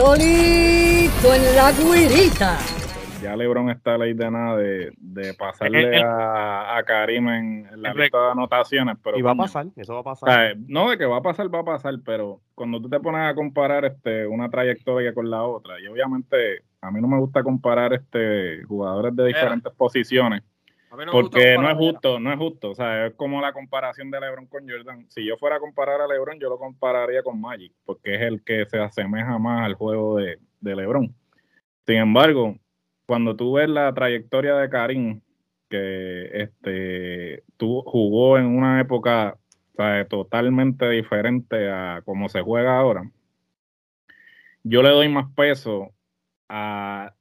solito en la guirita. Ya LeBron está ley de nada de, de pasarle a, a Karim en, la lista de anotaciones. Pero y va a pasar, eso va a pasar. no, de que va a pasar, va a pasar, pero cuando tú te pones a comparar este una trayectoria con la otra, y obviamente a mí no me gusta comparar este jugadores de diferentes posiciones porque no es justo, no es justo. O sea, es como la comparación de LeBron con Jordan. Si yo fuera a comparar a LeBron, yo lo compararía con Magic, porque es el que se asemeja más al juego de, LeBron. Sin embargo, cuando tú ves la trayectoria de Karim, que este, tú jugó en una época totalmente diferente a como se juega ahora, yo le doy más peso a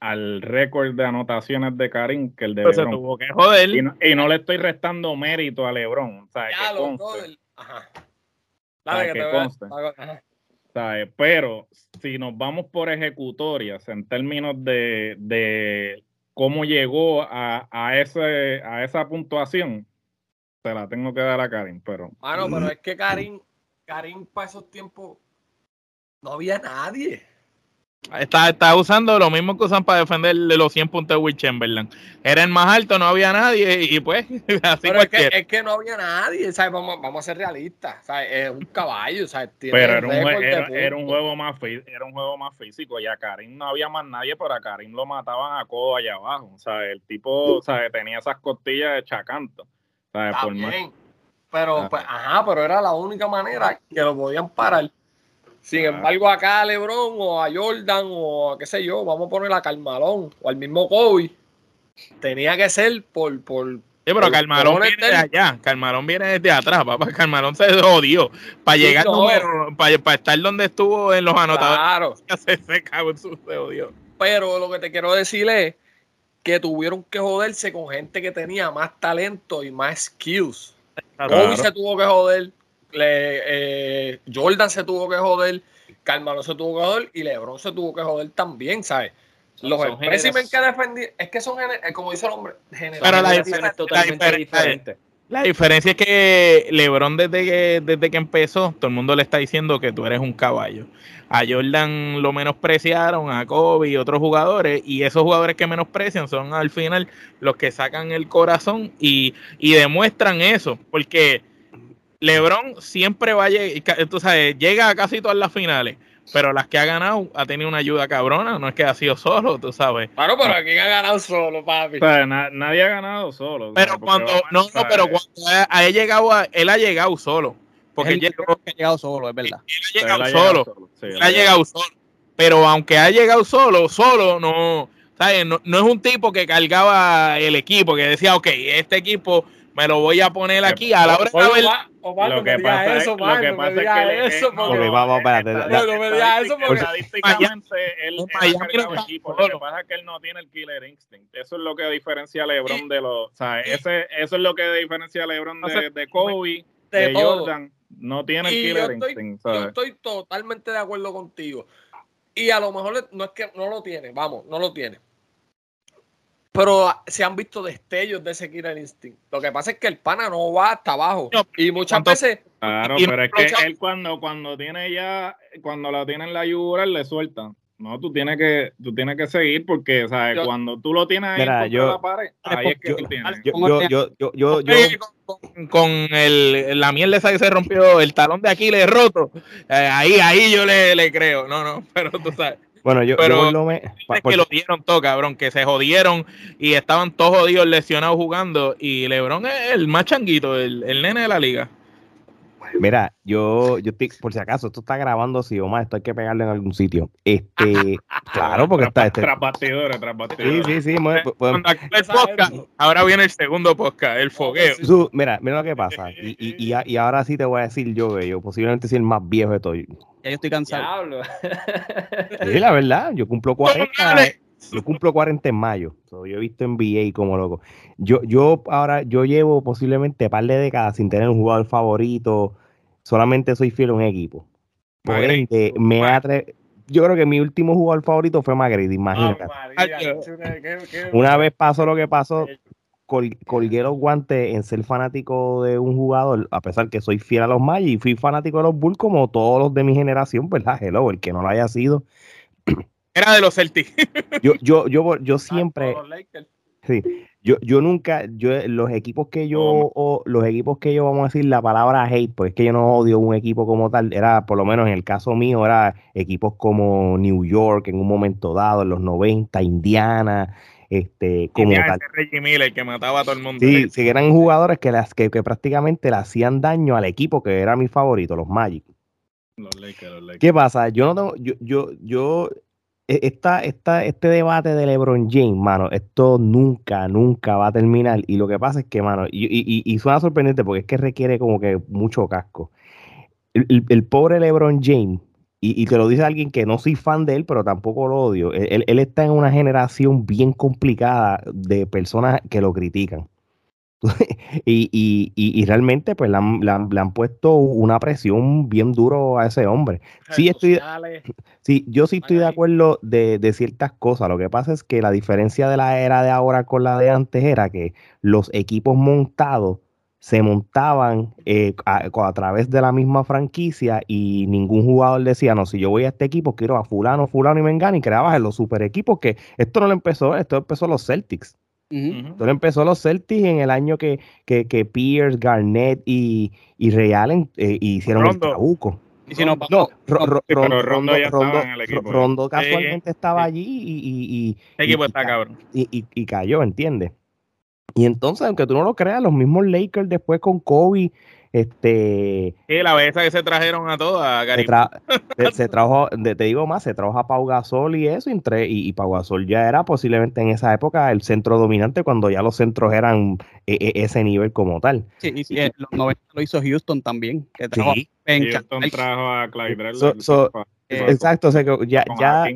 al récord de anotaciones de Karim que el de LeBron. tuvo que joder. Y no, le estoy restando mérito a LeBron. Que conste. Ajá. Que, conste. Pero si nos vamos por ejecutorias en términos de, de cómo llegó a, a, ese, a esa puntuación, se la tengo que dar a Karim. Pero, Bueno, pero es que Karim, Karim para esos tiempos no había nadie. Está, está, usando lo mismo que usan para defender de los 100 puntos de Will Chamberlain. Era el más alto, no había nadie y pues así Pero es que, es que, no había nadie, ¿sabes? Vamos, vamos a ser realistas. ¿sabes? Es un caballo, ¿sabes? Pero era un, era, un, juego más era un juego más físico y a Karim no había más nadie, pero a Karim lo mataban a codo allá abajo. O sea, el tipo ¿sabes? tenía esas costillas de chacanto. ¿sabes? Por Pero, ah. pues, ajá, pero era la única manera que lo podían parar. Sin embargo, acá a LeBron o a Jordan o a qué sé yo, vamos a poner a Carmalón o al mismo Kobe. Tenía que ser por. por sí, pero Carmalón viene de allá. Carmalón viene desde atrás, papá. Carmalón se odió. Para llegar número, para, para, estar donde estuvo en los anotadores. Claro. Se, se odió. Pero lo que te quiero decir es que tuvieron que joderse con gente que tenía más talento y más skills. Kobe se tuvo que joder le, eh, Jordan se tuvo que joder, Carmelo se tuvo que joder y LeBron se tuvo que joder también, ¿sabes? Los especímenes que defendí, es que son, eh, como dice el hombre, Pero la, diferencia, totalmente diferente. La diferencia es que LeBron desde que, desde que empezó, todo el mundo le está diciendo que tú eres un caballo. A Jordan lo menospreciaron, a Kobe y otros jugadores, y esos jugadores que menosprecian son al final los que sacan el corazón y, y demuestran eso, porque LeBron siempre va a llegar, tú sabes, llega a casi todas las finales, pero las que ha ganado ha tenido una ayuda cabrona, no es que ha sido solo, tú sabes. Claro, pero aquí ha ganado solo, papi? nadie ha ganado solo. Pero cuando, no, no, pero cuando ha, llegado, él ha llegado solo. Porque él, ha llegado solo, es verdad. Él, ha llegado solo. él ha llegado solo. Pero aunque ha llegado solo, solo no, ¿sabes? No, no es un tipo que cargaba el equipo, que decía, ok, este equipo me lo voy a poner aquí a la hora de ver. lo que pasa es, lo que pasa es que eso, porque, vamos, espérate. No, me digas eso porque estadísticamente él, él equipo. Lo que pasa es que él no tiene el killer instinct. Eso es lo que diferencia a LeBron de los, o sea, ese, eso es lo que diferencia a LeBron de, de Kobe, de, Jordan. No tiene el killer instinct. Yo estoy totalmente de acuerdo contigo. Y a lo mejor no es que no lo tiene, vamos, no lo tiene pero se han visto destellos de ese Killer Instinct. Lo que pasa es que el pana no va hasta abajo. y muchas veces. Claro, pero es que él cuando, cuando tiene ya, cuando la tiene en la yugular, le suelta. No, tú tienes que, tú tienes que seguir porque, ¿sabes? cuando tú lo tienes ahí mira, yo, la pared, ahí es que yo, tú tienes. Yo, yo, yo, yo, yo, con, con, el, la mierda esa que se rompió, el talón de Aquiles roto, eh, ahí, ahí yo le, le creo. No, no, pero tú sabes. Bueno, yo, pero yo me, que lo dieron todo, cabrón, que se jodieron y estaban todos jodidos, lesionados jugando. Y LeBron es el más changuito, el, el nene de la liga. Mira, yo, yo estoy, por si acaso, esto está grabando, si más esto hay que pegarle en algún sitio. Este, claro, porque está este. Tras bastidores, tras bastidores. Sí, sí, sí. Pues, ahora viene el segundo podcast, el fogueo. mira, mira lo que pasa. Y, y, y, ahora sí te voy a decir yo, yo posiblemente soy el más viejo de todos. Ya yo estoy cansado. Sí, la verdad, yo cumplo 40. Yo cumplo 40 en mayo. yo he visto NBA como loco. Yo, yo ahora, yo llevo posiblemente un par de décadas sin tener un jugador favorito. Solamente soy fiel a un equipo. Por ende, me atre... Yo creo que mi último jugador favorito fue Magritte, imagínate. Una vez pasó lo que pasó colgué los guantes en ser fanático de un jugador, a pesar que soy fiel a los Magic y fui fanático de los Bulls como todos los de mi generación, ¿verdad? Hello, el que no lo haya sido. Era de los Celtics. yo, yo, yo, yo siempre. Sí, yo, yo nunca, yo, los equipos que yo, o, los equipos que yo, vamos a decir la palabra hate, pues es que yo no odio un equipo como tal, era, por lo menos en el caso mío, era equipos como New York en un momento dado, en los 90, Indiana, este, como tal. Reggie Miller que mataba a todo el mundo. Sí, sí, eran jugadores que, las, que, que prácticamente le hacían daño al equipo que era mi favorito, los Magic. Los Lakers, los Lakers. ¿Qué pasa? Yo no tengo, yo, yo, yo e, esta, esta, este debate de LeBron James, mano, esto nunca, nunca va a terminar. Y lo que pasa es que, mano, y, y, y suena sorprendente porque es que requiere como que mucho casco. El, pobre LeBron James, y, te lo dice alguien que no soy fan de él, pero tampoco lo odio, él, él está en una generación bien complicada de personas que lo critican. y, y, y, realmente pues le han, puesto una presión bien duro a ese hombre. Sí, estoy, sí, yo sí estoy de acuerdo de, de, ciertas cosas. Lo que pasa es que la diferencia de la era de ahora con la de antes era que los equipos montados se montaban eh, a, través de la misma franquicia y ningún jugador decía, no, si yo voy a este equipo, quiero a fulano, fulano y mengano y creabas en los super equipos que esto no lo empezó, esto empezó los Celtics. Entonces empezó los Celtics en el año que, que, que Pierce, Garnett y, y Ray Allen eh, hicieron el trabuco. Y si no, no Rondo, Rondo, casualmente estaba allí y, y, equipo está cabrón. Y, y, cayó, ¿entiendes? Y entonces, aunque tú no lo creas, los mismos Lakers después con Kobe este. Y la vez que se trajeron a todas, se, se, trajo, te digo más, se trajo a Pau Gasol y eso, y, y, Pau Gasol ya era posiblemente en esa época el centro dominante cuando ya los centros eran e, e, ese nivel como tal. Sí, y, en los 90 lo hizo Houston también. Que trajo sí. Houston trajo a Clyde Exacto, o sea, ya, ya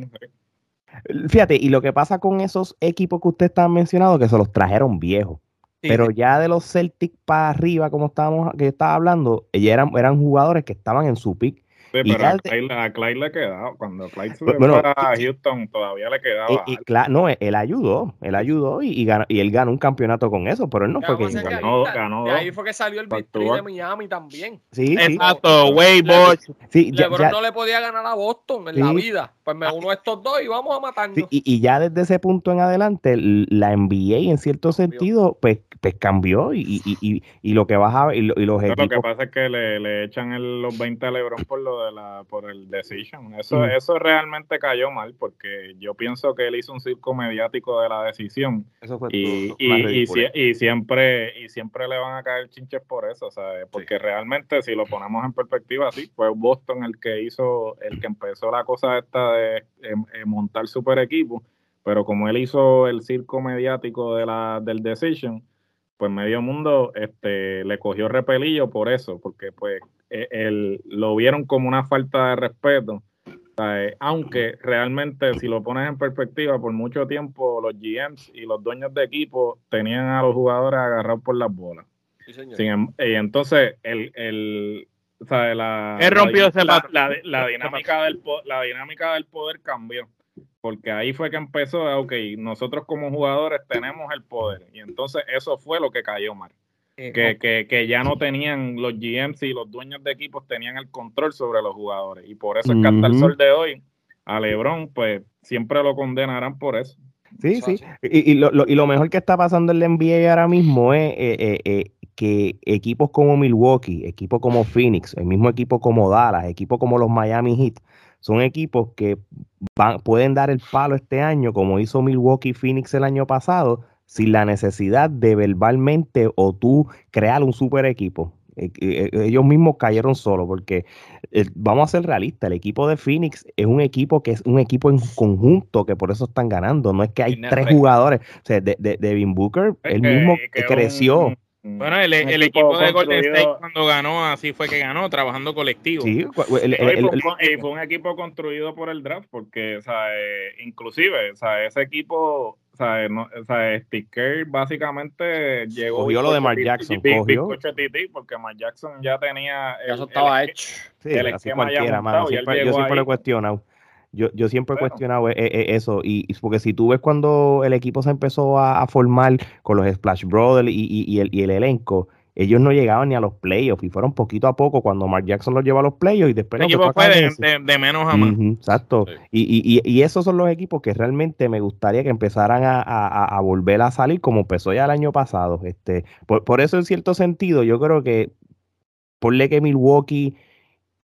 Fíjate, y lo que pasa con esos equipos que usted está mencionando, que se los trajeron viejos. Pero ya de los Celtics para arriba, como estábamos, que estaba hablando, eran, eran jugadores que estaban en su pick pero a, Clyde, le quedaba, cuando Clyde se bueno, a Houston todavía le quedaba. Y, no, él ayudó, él ayudó y, ganó, y él ganó un campeonato con eso, pero él no fue que, ganó, ganó. ahí fue que salió el victory de Miami también. Sí, Exacto, way Sí, LeBron no le podía ganar a Boston en la vida. Pues me uno a estos dos y vamos a matarnos. y, ya desde ese punto en adelante, la NBA en cierto sentido, pues, pues cambió y, y, y, lo que vas a ver, y, los Lo que pasa es que le, le echan el, los 20 a LeBron por lo de la por el decision. Eso, eso realmente cayó mal porque yo pienso que él hizo un circo mediático de la decisión. y, y, siempre y siempre le van a caer chinches por eso, ¿sabes? Porque realmente si lo ponemos en perspectiva, sí, fue Boston el que hizo, el que empezó la cosa esta de, montar super equipo, pero como él hizo el circo mediático de la, del decision, pues medio mundo este, le cogió repelillo por eso, porque pues e, lo vieron como una falta de respeto. aunque realmente si lo pones en perspectiva, por mucho tiempo los GMs y los dueños de equipo tenían a los jugadores agarrados por las bolas. Em, y entonces el, el La, rompió la, dinámica del, la dinámica del poder cambió porque ahí fue que empezó, ok, nosotros como jugadores tenemos el poder, y entonces eso fue lo que cayó mal. Eh, que, que, ya no tenían los GMs y los dueños de equipos tenían el control sobre los jugadores. Y por eso es que hasta el sol de hoy, a Lebron, pues siempre lo condenarán por eso. Sí, sí. Y, y, lo, y, lo, mejor que está pasando en la NBA ahora mismo es eh, eh, que equipos como Milwaukee, equipos como Phoenix, el mismo equipo como Dallas, equipos como los Miami Heat, son equipos que van, pueden dar el palo este año, como hizo Milwaukee Phoenix el año pasado, sin la necesidad de verbalmente o tú crear un super equipo. Eh, eh, eh, ellos mismos cayeron solos porque vamos a ser realistas, el equipo de Phoenix es un equipo que es un equipo en conjunto que por eso están ganando, no es que hay tres jugadores, o sea, de, Devin Booker, él mismo creció. Bueno, el, el equipo, de Golden State cuando ganó, así fue que ganó, trabajando colectivo. Sí, y fue un equipo construido por el draft, porque, o sea, inclusive, o sea, ese equipo, o sea, no, o sea, Steve básicamente llegó... Cogió lo de Mark Jackson, cogió. porque Mark Jackson ya tenía... eso estaba hecho. Sí, así cualquiera, mano, siempre, yo siempre lo he cuestionado. Yo, yo siempre he cuestionado eh, eh, eso, y, porque si tú ves cuando el equipo se empezó a, formar con los Splash Brothers y, el, y el elenco, ellos no llegaban ni a los playoffs y fueron poquito a poco cuando Mark Jackson los lleva a los playoffs y después... El equipo fue de, menos a más. exacto. Y, y, esos son los equipos que realmente me gustaría que empezaran a, volver a salir como empezó ya el año pasado. Este, por, eso en cierto sentido yo creo que ponle que Milwaukee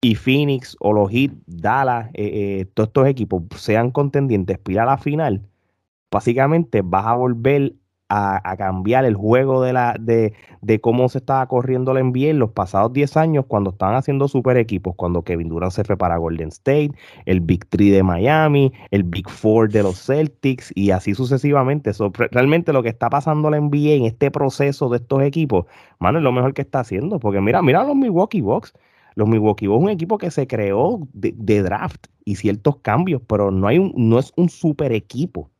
y Phoenix o los Heat, Dallas, eh, eh, todos estos equipos sean contendientes para la final, básicamente vas a volver a, cambiar el juego de, la, de, de, cómo se estaba corriendo la NBA en los pasados 10 años cuando estaban haciendo super equipos, cuando Kevin Durant se fue para Golden State, el Big Three de Miami, el Big Four de los Celtics y así sucesivamente. realmente lo que está pasando la NBA en este proceso de estos equipos, mano, es lo mejor que está haciendo, porque mira, mira los Milwaukee Bucks. Los Milwaukee Bucks es un equipo que se creó de, draft y ciertos cambios, pero no, hay un, no es un super equipo.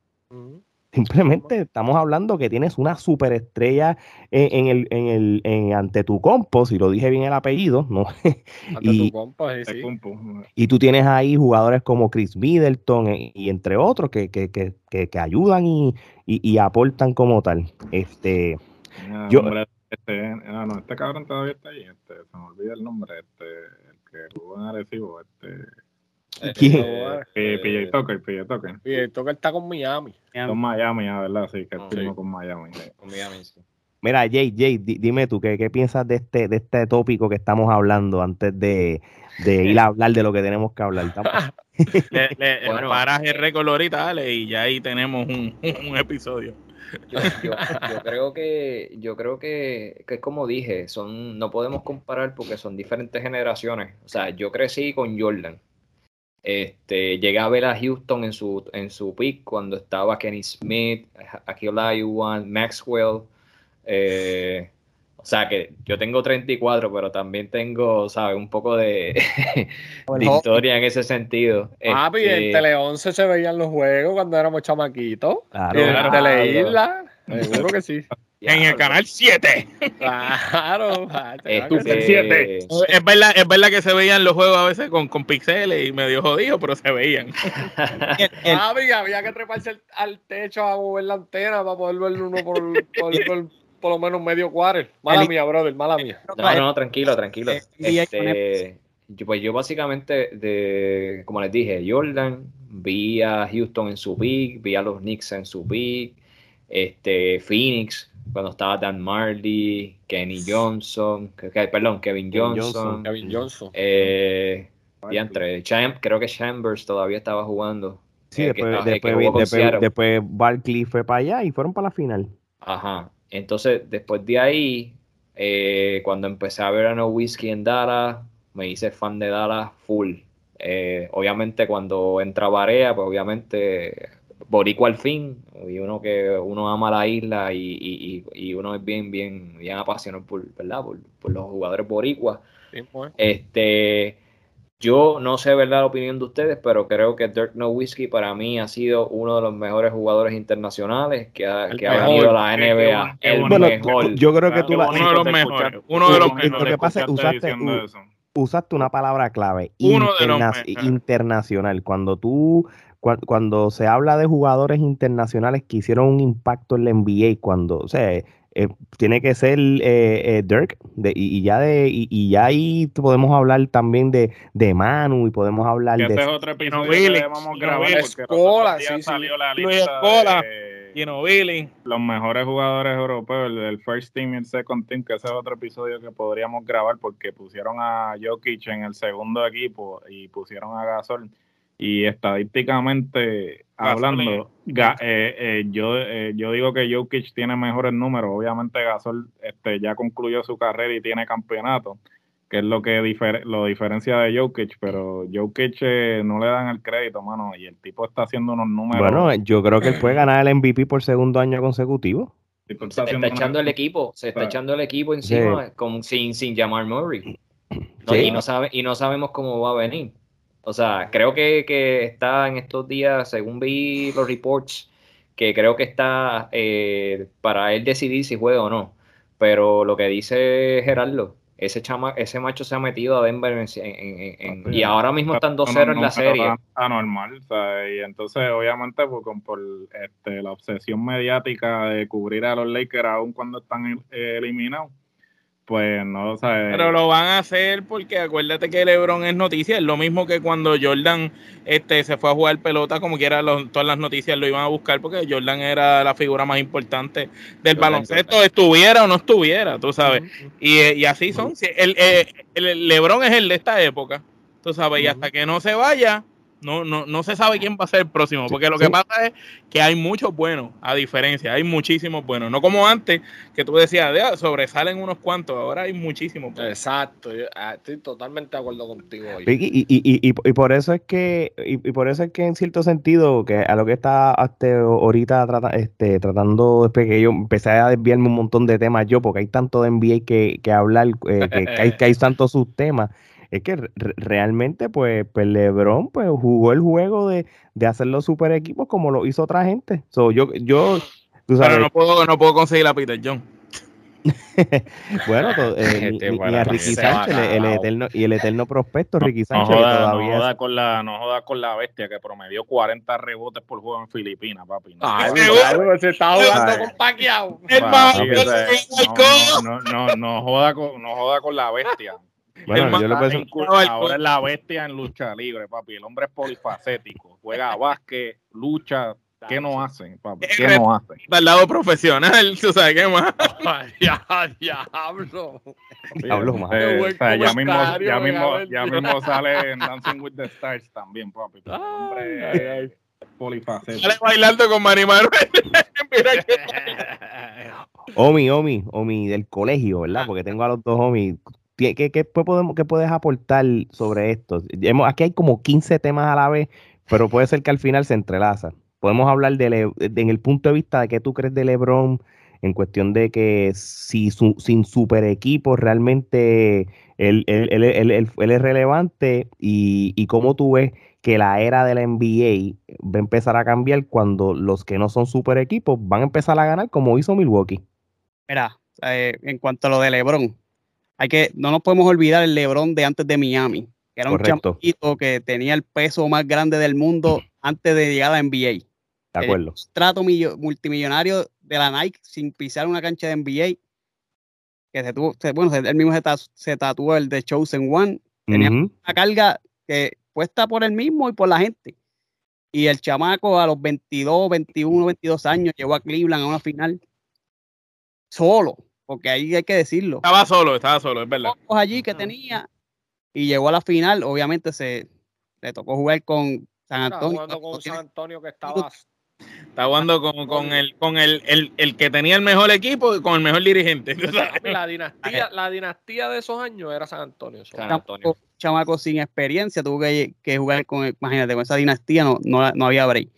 Simplemente estamos hablando que tienes una superestrella en, el, en el, en, ante tu compo, si lo dije bien el apellido, ¿no? y, y tú tienes ahí jugadores como Chris Middleton eh, y, entre otros que, que, que, que ayudan y, y, aportan como tal. Este, yo, este, ah, no, este cabrón todavía está ahí, este, se me olvida el nombre, este, el que jugó en Arecibo, este ¿Quién? Eh, PJ Tucker, PJ Tucker. PJ Tucker está con Miami. Con Miami, ya, ¿verdad? Sí, que oh, con Miami. Con Miami, sí. Mira, Jay, Jay, dime tú, ¿qué, ¿qué, piensas de este, de este tópico que estamos hablando antes de, de ir a hablar de lo que tenemos que hablar? le, le, bueno, paraje recolorita, dale, y ya ahí tenemos un, un episodio. Yo, creo que yo creo que, que, como dije, son no podemos comparar porque son diferentes generaciones. O sea, yo crecí con Jordan este, llegué a ver a Houston en su, en su pick cuando estaba Kenny Smith, Akil Olajuwon, Maxwell. Eh, o sea que yo tengo 34, pero también tengo, ¿sabes? Un poco de, historia en ese sentido. Ah, este, en Tele 11 se veían los juegos cuando éramos chamaquitos. Claro, en Tele Isla, seguro que sí. en el canal 7. Claro, este, es, verdad, es verdad que se veían los juegos a veces con, con pixeles y medio jodidos, pero se veían. había, que treparse al, techo a mover la antena para poder ver uno por, por, lo menos medio cuadro. Mala mía, brother, mala mía. No, no, tranquilo, tranquilo. Este, yo, pues yo básicamente, de, como les dije, Jordan, vi a Houston en su pick, vi a los Knicks en su pick, este, Phoenix, cuando estaba Dan Marley, Kenny Johnson, perdón, Kevin Johnson. Kevin Johnson. Eh, y entre Champ, creo que Chambers todavía estaba jugando. Sí, eh, después, después, después, Barkley fue para allá y fueron para la final. Ajá. Entonces, después de ahí, eh, cuando empecé a ver a No Whiskey en Dallas, me hice fan de Dallas full. obviamente, cuando entra Barea, pues obviamente boricua al fin, y uno que uno ama la isla y, y, uno es bien, bien, bien apasionado por, ¿verdad? por, los jugadores boricuas. Pues. Este, yo no sé verdad la opinión de ustedes, pero creo que Dirk Nowitzki para mí ha sido uno de los mejores jugadores internacionales que ha, que ha venido a la NBA. El mejor. Yo creo que tú la, uno de los mejores. Uno de los mejores. Lo que pasa es usaste, usaste una palabra clave. internacional. Cuando tú cuando se habla de jugadores internacionales que hicieron un impacto en la NBA, cuando, o sea, eh, tiene que ser eh, eh, Dirk, y, ya de, y, ya ahí podemos hablar también de, de Manu y podemos hablar de. Este es otro episodio que debemos grabar Escola, sí, salió la lista de, los mejores jugadores europeos, el, first team y el second team, que ese es otro episodio que podríamos grabar porque pusieron a Jokic en el segundo equipo y pusieron a Gasol y estadísticamente hablando, eh, eh, yo, eh, yo digo que Jokic tiene mejores números. Obviamente Gasol este, ya concluyó su carrera y tiene campeonato, que es lo que lo diferencia de Jokic, pero Jokic no le dan el crédito, mano, y el tipo está haciendo unos números. Bueno, yo creo que él puede ganar el MVP por segundo año consecutivo. Se está, echando el equipo, se está echando el equipo encima sin, sin llamar Murray. y, no sabe, y no sabemos cómo va a venir. O sea, creo que, que, está en estos días, según vi los reports, que creo que está eh, para él decidir si juega o no. Pero lo que dice Gerardo, ese chama, ese macho se ha metido a Denver y ahora mismo están 2-0 en la serie. Anormal, y entonces obviamente por, por este, la obsesión mediática de cubrir a los Lakers aún cuando están eh, eliminados, pues no, sabes Pero lo van a hacer porque acuérdate que LeBron es noticia, es lo mismo que cuando Jordan este, se fue a jugar pelota, como quiera, todas las noticias lo iban a buscar porque Jordan era la figura más importante del baloncesto, estuviera o no estuviera, tú sabes. y, así son. El, eh, el, LeBron es el de esta época, tú sabes, y hasta que no se vaya, no, no, no se sabe quién va a ser el próximo, porque lo que pasa es que hay muchos buenos, a diferencia, hay muchísimos buenos. No como antes, que tú decías, sobresalen unos cuantos, ahora hay muchísimos. Exacto, ah, estoy totalmente de acuerdo contigo. Y, y, y, por eso es que, y, por eso es que en cierto sentido, que a lo que está hasta ahorita este, tratando, después que yo empecé a desviarme un montón de temas yo, porque hay tanto de NBA que, que hablar, eh, que, hay, que hay tantos subtemas es que realmente pues, pues, LeBron pues jugó el juego de, de hacer los super equipos como lo hizo otra gente. So, yo, yo, Pero no puedo, no puedo conseguir a Peter John. bueno, eh, ni, a Ricky Sánchez, el, eterno, y el eterno prospecto Ricky Sánchez no joda, todavía no joda con la no joda con la bestia que promedió 40 rebotes por juego en Filipinas, papi. No, Ay, se está jugando con Pacquiao. No, no, no, joda con, no joda con la bestia. Bueno, yo lo ahora es la bestia en lucha libre, papi. El hombre es polifacético. Juega básquet, lucha. ¿Qué no hacen, papi? ¿Qué no hacen? Al lado profesional, ¿tú sabes qué más? ya, diablo. Diablo, más. Eh, ya mismo, ya mismo, ya mismo sale en Dancing with the Stars también, papi. Hombre polifacético. Sale bailando con Mari Manuel. Mira que... Omi, Omi, Omi del colegio, ¿verdad? Porque tengo a los dos Omi ¿Qué, podemos, ¿Qué puedes aportar sobre esto? Aquí hay como 15 temas a la vez, pero puede ser que al final se entrelaza. Podemos hablar de, en el punto de vista de qué tú crees de LeBron, en cuestión de que si sin super equipo realmente él, es relevante y, y, cómo tú ves que la era de la NBA va a empezar a cambiar cuando los que no son super equipos van a empezar a ganar como hizo Milwaukee. Mira, eh, en cuanto a lo de LeBron, hay que, no nos podemos olvidar el LeBron de antes de Miami, que era un chamaquito que tenía el peso más grande del mundo antes de llegar a la NBA. De acuerdo. El trato multimillonario de la Nike sin pisar una cancha de NBA. Que se tuvo, bueno, él mismo se, tatuó el de Chosen One. Tenía una carga que puesta por él mismo y por la gente. Y el chamaco a los 22, 21, 22 años llegó a Cleveland a una final solo porque ahí hay que decirlo. Estaba solo, estaba solo, es verdad. allí que tenía y llegó a la final, obviamente se le tocó jugar con San Antonio. Estaba con San Antonio que estaba Está jugando con, con, el, con el, el, el, que tenía el mejor equipo y con el mejor dirigente. La dinastía, la dinastía de esos años era San Antonio. San Antonio. Chamaco sin experiencia, tuvo que, que, jugar con, imagínate, con esa dinastía no, no, no había break.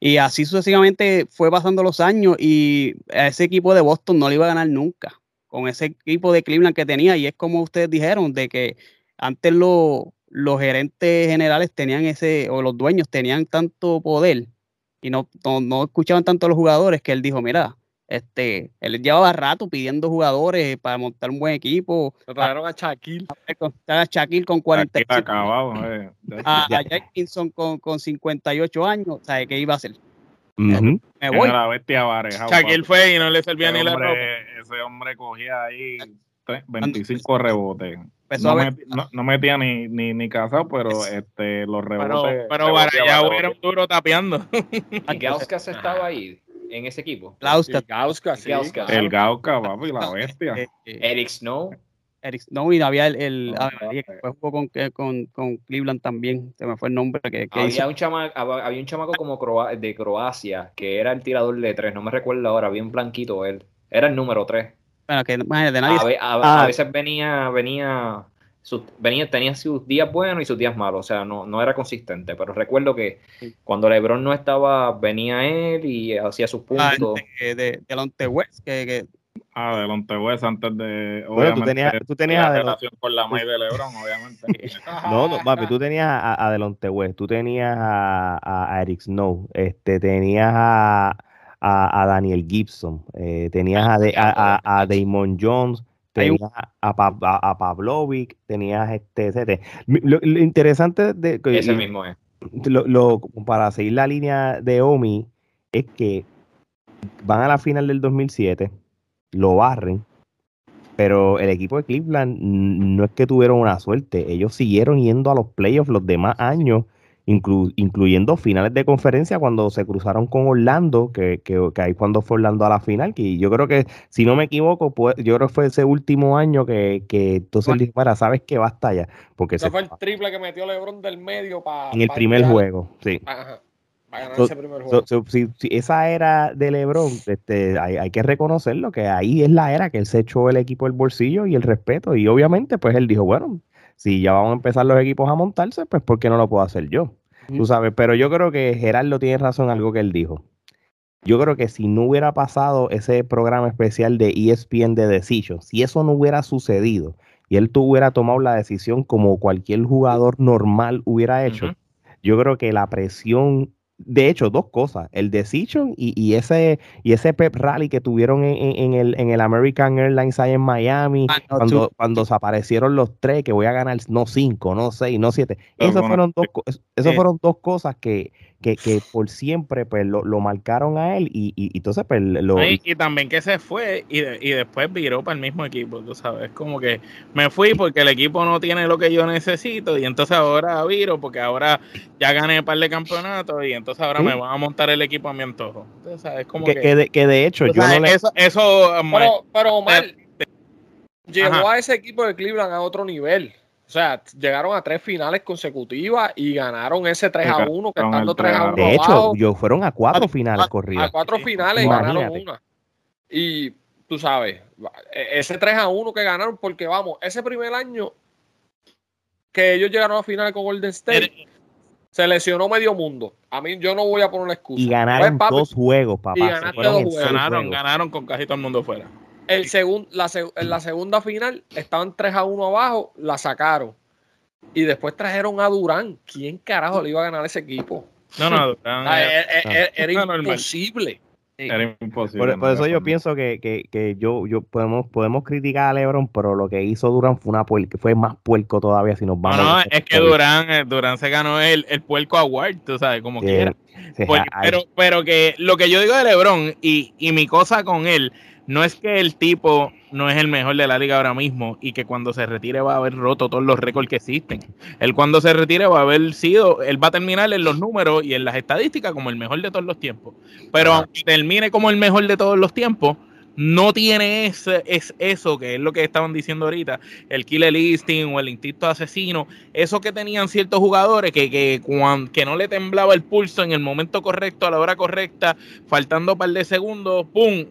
Y así sucesivamente fue pasando los años y a ese equipo de Boston no le iba a ganar nunca con ese equipo de Cleveland que tenía. Y es como ustedes dijeron, de que antes los gerentes generales tenían ese, o los dueños tenían tanto poder y no, no, escuchaban tanto a los jugadores que él dijo, mira, este, él llevaba rato pidiendo jugadores para montar un buen equipo. Lo trajeron a Shaquille. A Shaquille con 40 acabado, eh. a, a Jackson con, con 58 años, ¿sabe qué iba a hacer? Me voy. La bestia Shaquille fue y no le servía ni la ropa. Ese hombre cogía ahí 25 rebotes. No, me, no, metía ni, ni, ni casado, pero este, los rebotes. Pero, pero para ya hubiera un duro tapeando. Gauskas estaba ahí en ese equipo. Gauskas. Sí, El Gauskas, papi, la bestia. Eric Snow. Eric Snow y había el, el ah, que jugó con, con, con, Cleveland también, se me fue el nombre. Que, había, un chamaco, había un chamaco como de Croacia que era el tirador de tres, no me recuerdo ahora, bien blanquito él. Era el número tres. Bueno, que de nadie. A, a, ah. veces venía, venía, venía, tenía sus días buenos y sus días malos, o sea, no, no era consistente, pero recuerdo que cuando LeBron no estaba, venía él y hacía sus ah, puntos. Ah, de, de, de West, que, que Ah, West antes de. Bueno, tú tenías, tú tenías a relación con la May de LeBron, obviamente. no, no, papi, tú tenías a, a Delonte West, tú tenías a, a, Eric Snow, este, tenías a, a, Daniel Gibson, eh, tenías a, a, a, Damon Jones, tenías a, a, Pavlovic, tenías este, etc. Lo, interesante de ese mismo es. Lo, para seguir la línea de Omi es que van a la final del 2007, lo barren, pero el equipo de Cleveland no es que tuvieron una suerte, ellos siguieron yendo a los playoffs los demás años incluyendo finales de conferencia cuando se cruzaron con Orlando, que, que, ahí cuando fue Orlando a la final, que yo creo que, si no me equivoco, pues, yo creo que fue ese último año que, que entonces bueno. para, sabes que basta ya. Porque ese fue el triple que metió LeBron del medio para... En el primer juego, sí. Ajá. Ganar ese primer juego. si, esa era de LeBron, este, hay, hay, que reconocerlo, que ahí es la era que él se echó el equipo del bolsillo y el respeto. Y obviamente, pues él dijo, bueno, si ya vamos a empezar los equipos a montarse, pues ¿por qué no lo puedo hacer yo? Tú sabes, pero yo creo que Gerardo tiene razón en algo que él dijo. Yo creo que si no hubiera pasado ese programa especial de ESPN de Decision, si eso no hubiera sucedido y él tuviera tomado la decisión como cualquier jugador normal hubiera hecho, yo creo que la presión de hecho, dos cosas, el Decision y, y, ese y ese pep rally que tuvieron en, el, en el American Airlines ahí en Miami, ah, cuando, cuando aparecieron los tres, que voy a ganar no cinco, no seis, no siete. Esas fueron dos, esos fueron dos cosas que, que, que por siempre pues lo, lo, marcaron a él y, y, entonces pues lo... Y, también que se fue y, y después viró para el mismo equipo, tú sabes, como que me fui porque el equipo no tiene lo que yo necesito y entonces ahora viro porque ahora ya gané un par de campeonatos y entonces ahora me van a montar el equipo a mi antojo. Entonces, como que, que, de, que de hecho yo no le... Eso, eso pero, pero Omar, llevó a ese equipo de Cleveland a otro nivel. O sea, llegaron a tres finales consecutivas y ganaron ese 3 a 1 que estando 3 a 1. De hecho, yo fueron a cuatro finales corridas. A cuatro finales y ganaron una. Y tú sabes, ese 3 a 1 que ganaron, porque vamos, ese primer año que ellos llegaron a finales con Golden State, se lesionó medio mundo. A mí yo no voy a poner una excusa. Y ganaron pues, dos juegos, papá. Y Ganaron, ganaron con casi todo el mundo fuera. El la, en la segunda final estaban 3 a 1 abajo, la sacaron. Y después trajeron a Durán. ¿Quién carajo le iba a ganar ese equipo? No, no, Durán. Era, imposible. Era imposible. Por, eso yo pienso que, que, que, yo, yo podemos, podemos criticar a Lebron, pero lo que hizo Durán fue una puerca, fue más puerco todavía si nos vamos. No, no, es que Durán, eh, Durán se ganó el, el puerco award, tú sabes, como quiera. pero, pero que lo que yo digo de Lebron y, y mi cosa con él no es que el tipo no es el mejor de la liga ahora mismo y que cuando se retire va a haber roto todos los récords que existen. Él cuando se retire va a haber sido, él va a terminar en los números y en las estadísticas como el mejor de todos los tiempos. Pero aunque termine como el mejor de todos los tiempos, no tiene ese, es eso que es lo que estaban diciendo ahorita, el killer listing o el instinto asesino, eso que tenían ciertos jugadores que, que, que no le temblaba el pulso en el momento correcto, a la hora correcta, faltando un par de segundos, ¡pum!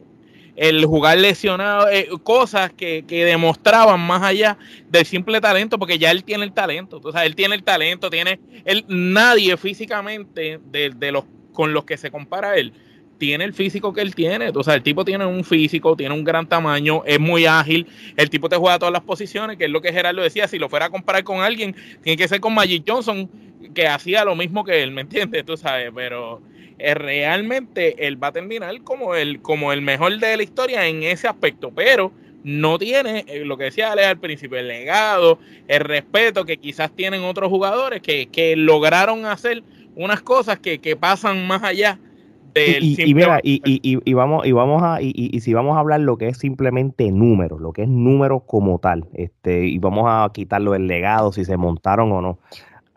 El jugar lesionado, eh, cosas que, demostraban más allá del simple talento, porque ya él tiene el talento, o él tiene el talento, tiene, él, nadie físicamente de, los con los que se compara él, tiene el físico que él tiene, o el tipo tiene un físico, tiene un gran tamaño, es muy ágil, el tipo te juega todas las posiciones, que es lo que Gerardo decía, si lo fuera a comparar con alguien, tiene que ser con Magic Johnson, que hacía lo mismo que él, ¿me entiendes? Tú sabes, pero realmente él va a terminar como el, como el mejor de la historia en ese aspecto, pero no tiene eh, lo que decía Ale al principio, el legado, el respeto que quizás tienen otros jugadores que, que lograron hacer unas cosas que, que pasan más allá del y, y, mira, y, y, vamos y vamos a y, si vamos a hablar lo que es simplemente números lo que es números como tal este y vamos a quitarlo del legado si se montaron o no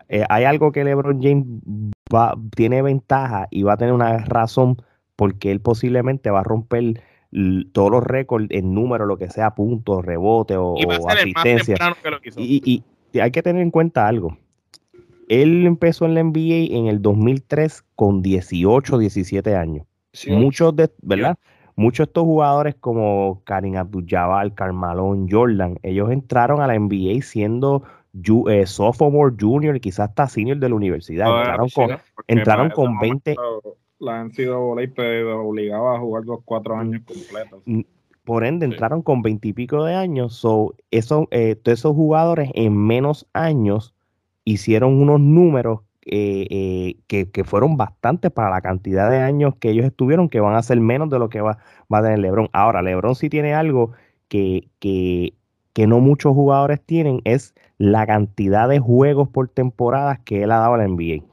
eh, hay algo que LeBron James va, tiene ventaja y va a tener una razón porque él posiblemente va a romper todos los récords en número, lo que sea puntos, rebote o, asistencia. Y, hay que tener en cuenta algo. Él empezó en la NBA en el 2003 con 18, 17 años. Muchos de, ¿verdad? Muchos de estos jugadores como Karim Abdul-Jabbar, Carmalón, Jordan, ellos entraron a la NBA siendo eh, sophomore, junior y quizás hasta senior de la universidad. entraron con, entraron con 20. La han sido obligaba a jugar los cuatro años completos. Mm, por ende, entraron con veintipico de años. So, eso, eh, todos esos jugadores en menos años hicieron unos números eh, que, que, fueron bastantes para la cantidad de años que ellos estuvieron, que van a ser menos de lo que va, va a tener Lebron. Ahora, Lebron sí tiene algo que, que, que no muchos jugadores tienen es la cantidad de juegos por temporada que él ha dado a la NBA.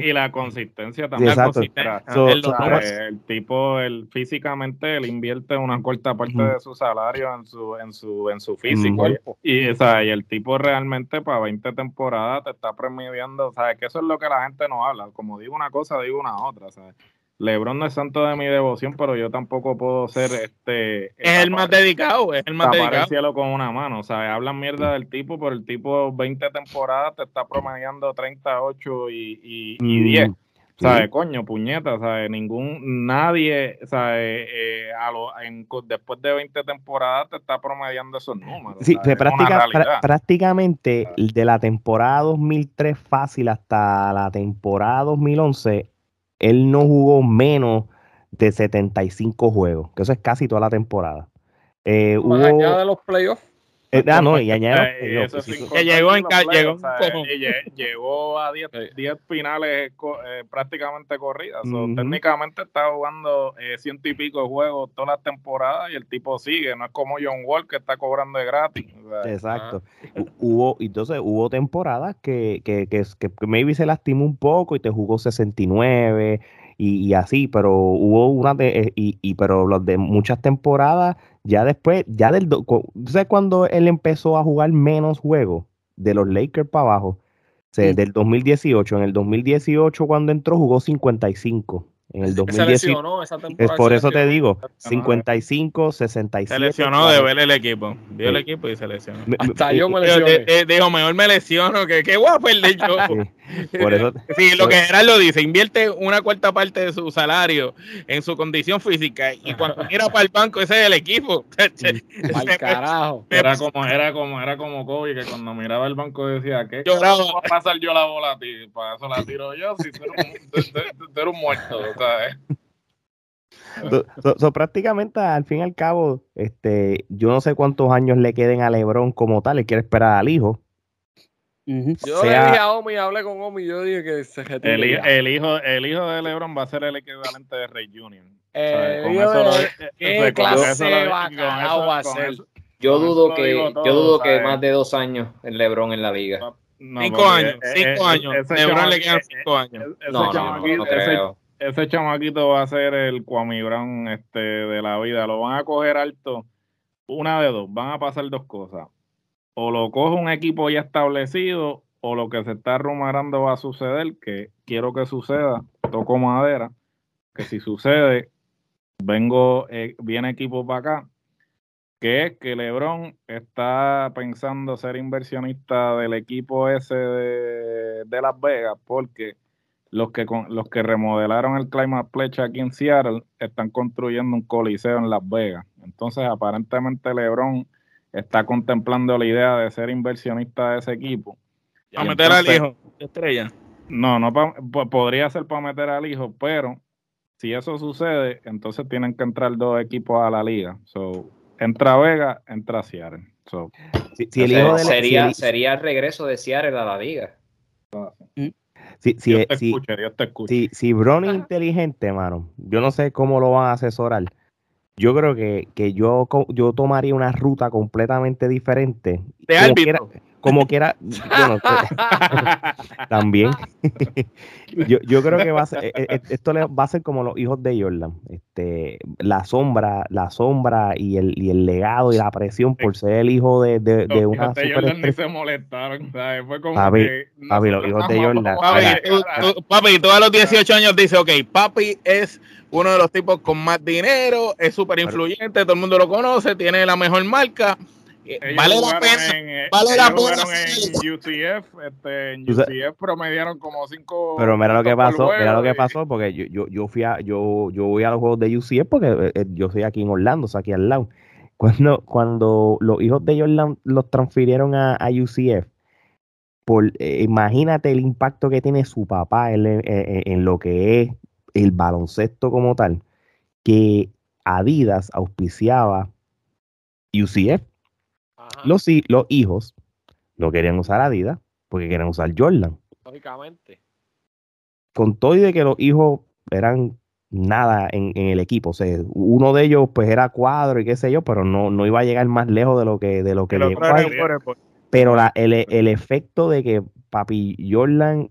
Y la, consistencia también. Exacto. el, tipo, el, físicamente, él invierte una corta parte de su salario en su, en su, en su físico. y, y, el tipo realmente para 20 temporadas te está promediando, ¿sabes? Que eso es lo que la gente no habla. Como digo una cosa, digo una otra, ¿sabes? Lebron no es santo de mi devoción, pero yo tampoco puedo ser este. Es el más dedicado, es el más dedicado. cielo con una mano, o sea, hablan mierda del tipo, pero el tipo 20 temporadas te está promediando 38 y, y, y 10. Mm, ¿Sabes? Coño, puñeta, ¿sabes? Ningún, nadie, ¿sabes? Eh, a lo, en, después de 20 temporadas te está promediando esos números. Sí, prácticamente de la temporada 2003 fácil hasta la temporada 2011 él no jugó menos de 75 juegos, que eso es casi toda la temporada. Eh, hubo, de los playoffs. Eh, ah, no, y añade que llegó en llegó, llegó a 10 finales eh, prácticamente corridas. Técnicamente está jugando eh, ciento y pico de juegos todas las temporadas y el tipo sigue. No es como John Wall que está cobrando de gratis. Exacto. Hubo, entonces hubo temporadas que, que, que, que maybe se lastimó un poco y te jugó 69 y, y así, pero hubo una de, y, y pero los de muchas temporadas ya después, ya del. ¿Sabes cuando él empezó a jugar menos juegos? De los Lakers para abajo. Del 2018. En el 2018, cuando entró, jugó 55. En el 2010. Es por eso te digo, 55, 67. Se lesionó de ver el equipo. Vio el equipo y se lesionó. Hasta yo me lesioné. Dijo, mejor me lesiono que qué guapo el de yo. Por eso, sí, lo que Gerard lo dice, invierte una cuarta parte de su salario en su condición física y cuando mira para el banco, ese es el equipo. Al carajo. Era como, era como, era como Kobe que cuando miraba el banco decía, ¿qué va a pasar yo la bola a ti? Para eso la tiro yo, si tú eres un muerto. So, prácticamente al fin y al cabo, este, yo no sé cuántos años le queden a Lebron como tal, le quiere esperar al hijo. Yo le dije a Omi, hablé con Omi, yo dije que se el, el, hijo, el hijo de Lebron va a ser el equivalente de Rey Junior. ¿Qué clase va a ser? Yo dudo que, yo dudo que más de dos años el Lebron en la liga. cinco años, cinco años. Lebron le quedan cinco años. No, no, no, creo ese chamaquito va a ser el Kwame este, de la vida. Lo van a coger alto. Una de dos. Van a pasar dos cosas. O lo coge un equipo ya establecido, o lo que se está rumorando va a suceder, que quiero que suceda, toco madera, que si sucede, vengo, eh, viene equipo para acá, que es que LeBron está pensando ser inversionista del equipo ese de, de Las Vegas, porque los que, los que remodelaron el Climate Pledge aquí en Seattle están construyendo un coliseo en Las Vegas. Entonces, aparentemente LeBron está contemplando la idea de ser inversionista de ese equipo. Para meter al hijo, estrella. No, no podría ser para meter al hijo, pero si eso sucede, entonces tienen que entrar dos equipos a la liga. So, entra Vega, entra Seattle. So, sería, sería el regreso de Seattle a la liga. Mm. Si, si, Dios te si, Si, si Bron es inteligente, mano, yo no sé cómo lo van a asesorar. Yo creo que, que yo, yo tomaría una ruta completamente diferente. De árbitro como quiera, bueno, también. yo, yo, creo que va a ser, eh, eh, esto va a ser como los hijos de Jordan. Este, la sombra, la sombra y el, y el legado y la presión por ser el hijo de, de, de una super Jordan ni se molestaron, ¿sabes? Fue como papi, que, papi, los hijos de Jordan. Papi, papi, tú a los 18 años dice, ok, papi es uno de los tipos con más dinero, es súper influyente, todo el mundo lo conoce, tiene la mejor marca vale la pena. En, eh, vale la pena. En UCF, este, en UCF promediaron como cinco. Pero mira lo que pasó, mira lo que pasó, porque yo, yo, yo fui a, yo, yo voy a los juegos de UCF porque eh, eh, yo soy aquí en Orlando, o sea, aquí al lado. Cuando, cuando los hijos de Jordan los transfirieron a, a UCF, por, imagínate el impacto que tiene su papá en, en, lo que es el baloncesto como tal, que Adidas auspiciaba UCF los, los hijos no querían usar Adidas porque querían usar Jordan. Lógicamente. Con todo y de que los hijos eran nada en, el equipo. O sea, uno de ellos pues era cuadro y qué sé yo, pero no, no iba a llegar más lejos de lo que, de lo que llegó. Pero la, el, el, efecto de que Papi Jordan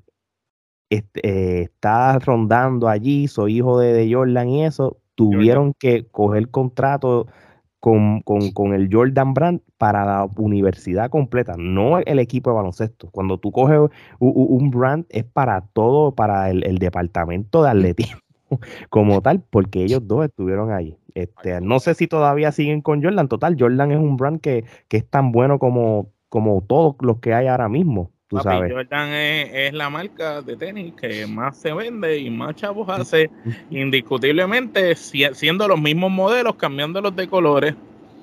este, está rondando allí, soy hijo de, Jordan y eso, tuvieron que coger contrato con, el Jordan Brand para la universidad completa, no el equipo de baloncesto. Cuando tú coges un, brand es para todo, para el, departamento de atletismo como tal, porque ellos dos estuvieron allí. Este, no sé si todavía siguen con Jordan. Total, Jordan es un brand que, que es tan bueno como, como todos los que hay ahora mismo. Tú sabes. Jordan es, la marca de tenis que más se vende y más chavos hace, indiscutiblemente, siendo los mismos modelos, cambiándolos de colores.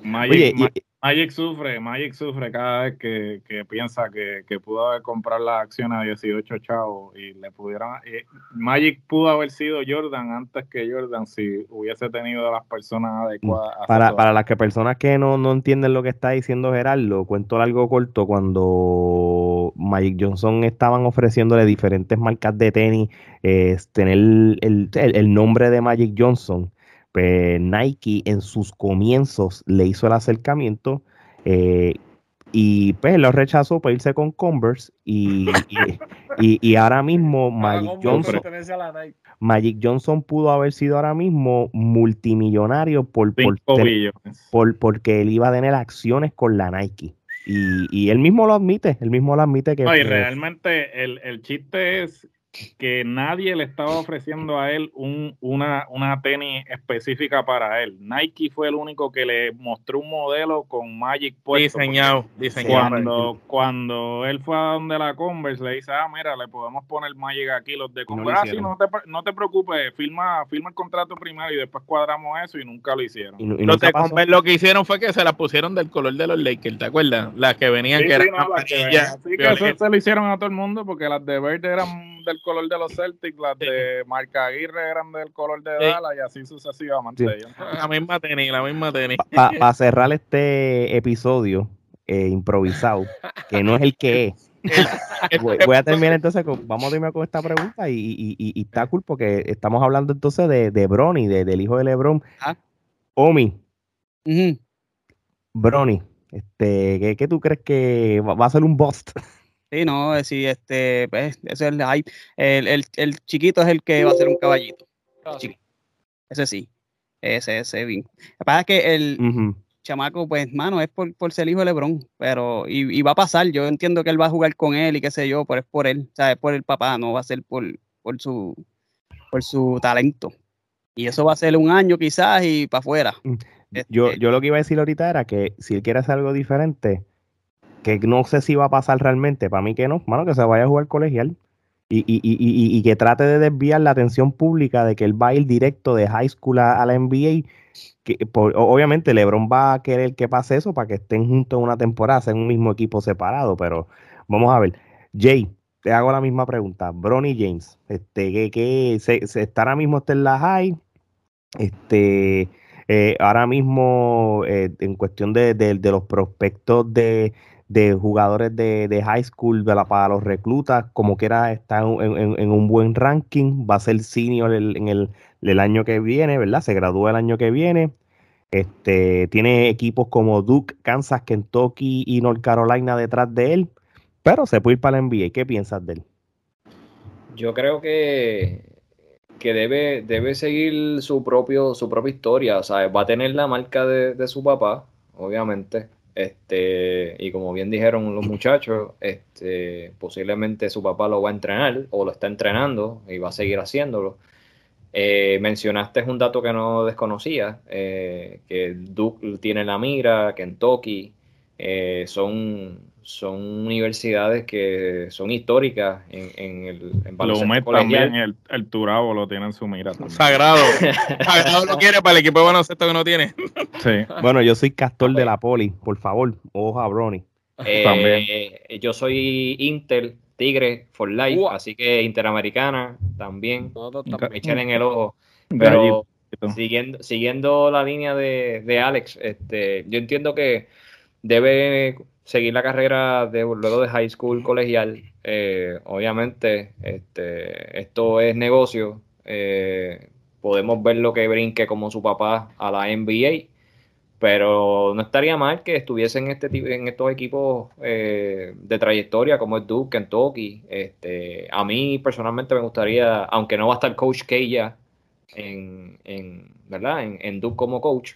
Magic, Magic sufre, Magic sufre cada vez que, piensa que, pudo haber comprado la acción a 18 chavos y le pudieron... Eh, Magic pudo haber sido Jordan antes que Jordan si hubiese tenido las personas adecuadas. Para, para las que personas que no, no entienden lo que está diciendo Gerardo, cuento algo corto, cuando Magic Johnson estaban ofreciéndole diferentes marcas de tenis, tener el nombre de Magic Johnson pues, Nike en sus comienzos le hizo el acercamiento eh, y pues lo rechazó para irse con Converse y, y, ahora mismo Magic Johnson, Magic Johnson pudo haber sido ahora mismo multimillonario por, por, porque él iba a tener acciones con la Nike. Y, y él mismo lo admite, él mismo lo admite que... No, y realmente el, el chiste es que nadie le estaba ofreciendo a él un, una, una tenis específica para él. Nike fue el único que le mostró un modelo con Magic puesto. Diseñado, diseñado. Cuando, cuando él fue a donde la Converse, le dice, ah, mira, le podemos poner Magic aquí, los de Converse. No, ah, no, te, no te preocupes, firma, firma el contrato primero y después cuadramos eso y nunca lo hicieron. Y, los de Converse lo que hicieron fue que se la pusieron del color de los Lakers, ¿te acuerdas? Las que venían que eran sí, que eso se lo hicieron a todo el mundo porque las de verde eran del color de los Celtics, las de Marca Aguirre eran del color de Dallas y así sucesivamente. La misma tenis, la misma tenis. Para cerrar este episodio eh, improvisado, que no es el que es. voy, a terminar entonces con, vamos a terminar con esta pregunta y, y, y, está cool porque estamos hablando entonces de, de Bronny, del hijo de Lebron. Ah. Omi. Bronny, este, ¿qué, ¿qué, tú crees que va, a ser un bust? Sí, no, eh, sí, este, pues, ese es el, el, el, chiquito es el que va a ser un caballito. Ah, ese sí, ese, ese bien. Lo que pasa es que el chamaco, pues, mano, es por, por ser hijo de Lebron, pero, y, va a pasar, yo entiendo que él va a jugar con él y qué sé yo, pero es por él, o sea, es por el papá, no va a ser por, por su, por su talento. Y eso va a ser un año quizás y para afuera. Mm, yo, este yo lo que iba a decir ahorita era que si él quiere hacer algo diferente, que no sé si va a pasar realmente, para mí que no, mano, que se vaya a jugar colegial y, y, y, y, que trate de desviar la atención pública de que él va a ir directo de high school a, la NBA. Que, obviamente LeBron va a querer que pase eso para que estén juntos en una temporada, en un mismo equipo separado, pero vamos a ver. Jay, te hago la misma pregunta. Bronny James, este, que, se, se, está ahora mismo está en la high, este, eh, ahora mismo eh, en cuestión de, de los prospectos de, de jugadores de, high school para los reclutas, como quiera está en, un buen ranking, va a ser senior en el, año que viene, ¿verdad? Se gradúa el año que viene. Este, tiene equipos como Duke, Kansas, Kentucky y North Carolina detrás de él, pero se puede ir para la NBA. ¿Qué piensas de él? Yo creo que, que debe, debe seguir su, propio, su propia historia, o sea, va a tener la marca de, de su papá, obviamente, este, y como bien dijeron los muchachos, este, posiblemente su papá lo va a entrenar o lo está entrenando y va a seguir haciéndolo. Eh, mencionaste un dato que no desconocía, eh, que Duke tiene la mira, Kentucky, eh, son son universidades que son históricas en, en el en baloncesto también, el, el Turabo lo tiene en su mira también. Sagrado. Sagrado lo quiere para el equipo de baloncesto que no tiene. sí. Bueno, yo soy castor de la poli, por favor, ojo a Brony. Eh, también. Yo soy Inter, Tigre, for life, así que Interamericana también. Echar en el ojo. Pero siguiendo, siguiendo la línea de, de Alex, este, yo entiendo que debe seguir la carrera de luego de high school colegial. Eh, obviamente, este, esto es negocio. Eh, podemos ver lo que brinque como su papá a la NBA, pero no estaría mal que estuviesen este, en estos equipos eh, de trayectoria como es Duke, Kentucky. Este, a mí personalmente me gustaría, aunque no va a estar Coach K ya en, en, ¿verdad? En, en Duke como coach,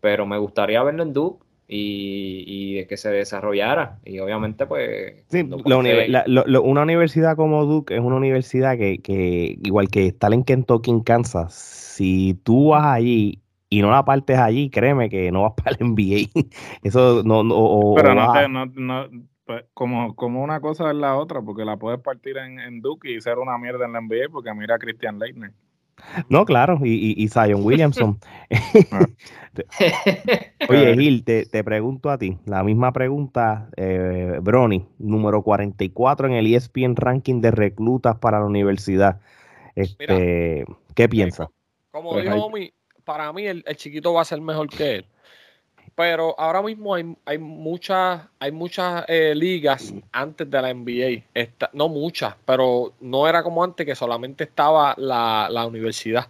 pero me gustaría verlo en Duke y, que se desarrollara. Y obviamente, pues. una universidad como Duke es una universidad que, igual que estar en Kentucky, en Kansas, si tú vas allí y no la partes allí, créeme que no vas para el NBA. Eso no. no Pero no, no, pues, como, como una cosa es la otra, porque la puedes partir en, en Duke y ser una mierda en la NBA, porque mira a Christian Leitner. No, claro, y, y, Zion Williamson. Oye, Gil, te, pregunto a ti, la misma pregunta, eh, Brony, número 44 en el ESPN ranking de reclutas para la universidad. Este, ¿Qué piensas? Como pues dijo Omi, para mí el, chiquito va a ser mejor que él pero ahora mismo hay, hay muchas, hay muchas eh, ligas antes de la NBA. no muchas, pero no era como antes que solamente estaba la, universidad.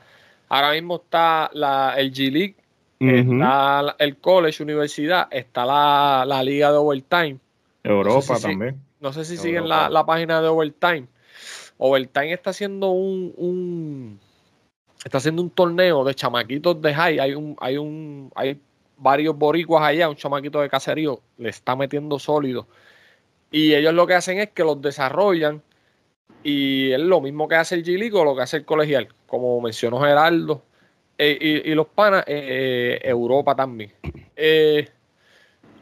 Ahora mismo está la, el G League, está el college, universidad, está la, liga de overtime. Europa también. no sé si siguen la, página de overtime. Overtime está haciendo un, un está haciendo un torneo de chamaquitos de high. Hay un, hay un, hay varios boricuas allá, un chamaquito de caserío, le está metiendo sólido. Y ellos lo que hacen es que los desarrollan y es lo mismo que hace el g o lo que hace el colegial, como mencionó Geraldo. Eh, y, los panas, eh, eh, Europa también.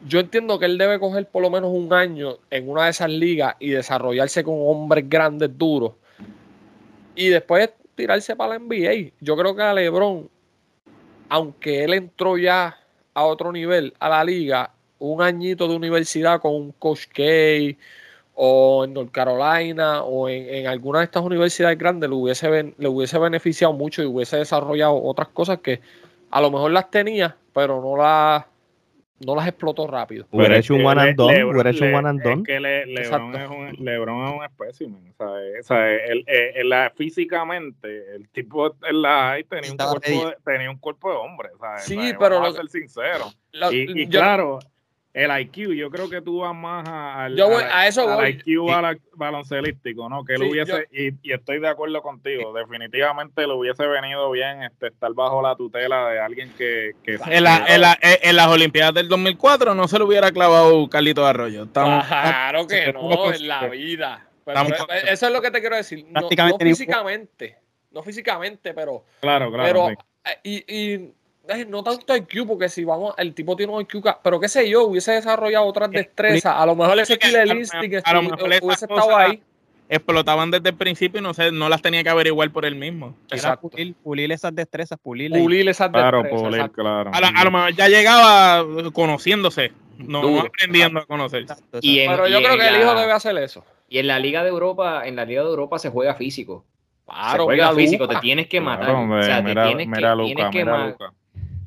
yo entiendo que él debe coger por lo menos un año en una de esas ligas y desarrollarse con hombres grandes, duros. Y después tirarse para la NBA. Yo creo que a LeBron, aunque él entró ya a otro nivel a la liga, un añito de universidad con un Coach K o en North Carolina o en, alguna de estas universidades grandes le hubiese, le hubiese beneficiado mucho y hubiese desarrollado otras cosas que a lo mejor las tenía, pero no las no las explotó rápido. Hubiera hecho un one and hubiera hecho un one and Es que Lebron, es un, Lebron es un espécimen. O sea, el, el, físicamente, el tipo en la tenía un, cuerpo de, tenía un cuerpo de hombre. Sí, pero. Vamos a ser sincero. y, claro, el IQ, yo creo que tú vas más al, IQ baloncelístico, ¿no? Que él hubiese, y, estoy de acuerdo contigo, definitivamente le hubiese venido bien este, estar bajo la tutela de alguien que... en, las Olimpiadas del 2004 no se le hubiera clavado Carlito Arroyo. claro que no, en la vida. eso es lo que te quiero decir. No, físicamente, no físicamente, pero... Claro, claro. Pero, eh, y no tanto IQ, porque si vamos, el tipo tiene un IQ, pero qué sé yo, hubiese desarrollado otras destrezas. A lo mejor ese killer listing hubiese estado ahí. Explotaban desde el principio y no sé, no las tenía que averiguar por él mismo. Exacto. Pulir, esas destrezas, pulir, pulir esas claro, destrezas. claro. A, lo mejor ya llegaba conociéndose, no, aprendiendo a conocer. pero yo creo que el hijo debe hacer eso. Y en la Liga de Europa, en la Liga de Europa se juega físico. Claro, se juega físico, te tienes que matar. o sea, te tienes que, tienes que matar.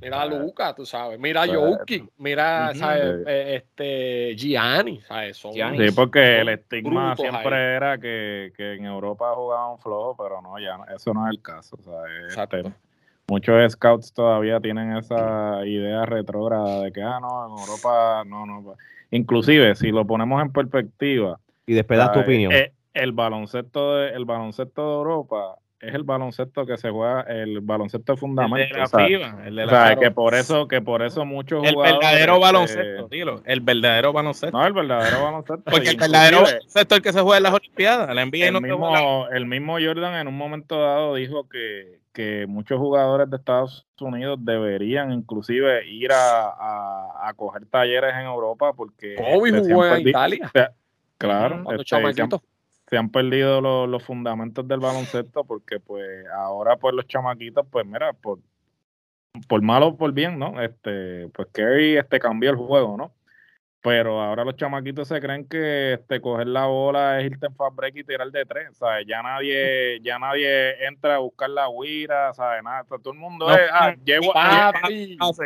Mira a Luca, tú sabes. Mira a Yoki. Mira, ¿sabes? Eh, este, Gianni, ¿sabes? sí, porque el estigma siempre era que, que, en Europa jugaban flojo, pero no, ya eso no es el caso. Este, muchos scouts todavía tienen esa idea retrógrada de que, ah, no, en Europa, no, no. Inclusive, si lo ponemos en perspectiva. Y después das tu opinión. Eh, el baloncesto de, el baloncesto de Europa es el baloncesto que se juega, el baloncesto fundamental. El de la FIBA, el de la o sea, que por eso, que por eso muchos el verdadero baloncesto, dilo, el verdadero baloncesto. No, el verdadero baloncesto. Porque el verdadero baloncesto es el que se juega en las Olimpiadas, la NBA el mismo, el mismo Jordan en un momento dado dijo que, que muchos jugadores de Estados Unidos deberían inclusive ir a, a, a coger talleres en Europa porque Kobe jugó en Italia. claro, este, se han perdido los, fundamentos del baloncesto porque pues ahora pues los chamaquitos pues mira por por malo o por bien no este pues Kerry este cambió el juego no pero ahora los chamaquitos se creen que este, coger la bola es irte en fast break y tirar de tres, ¿sabes? Ya nadie, ya nadie entra a buscar la huira, ¿sabes? Nada, todo el mundo es, ah, llego,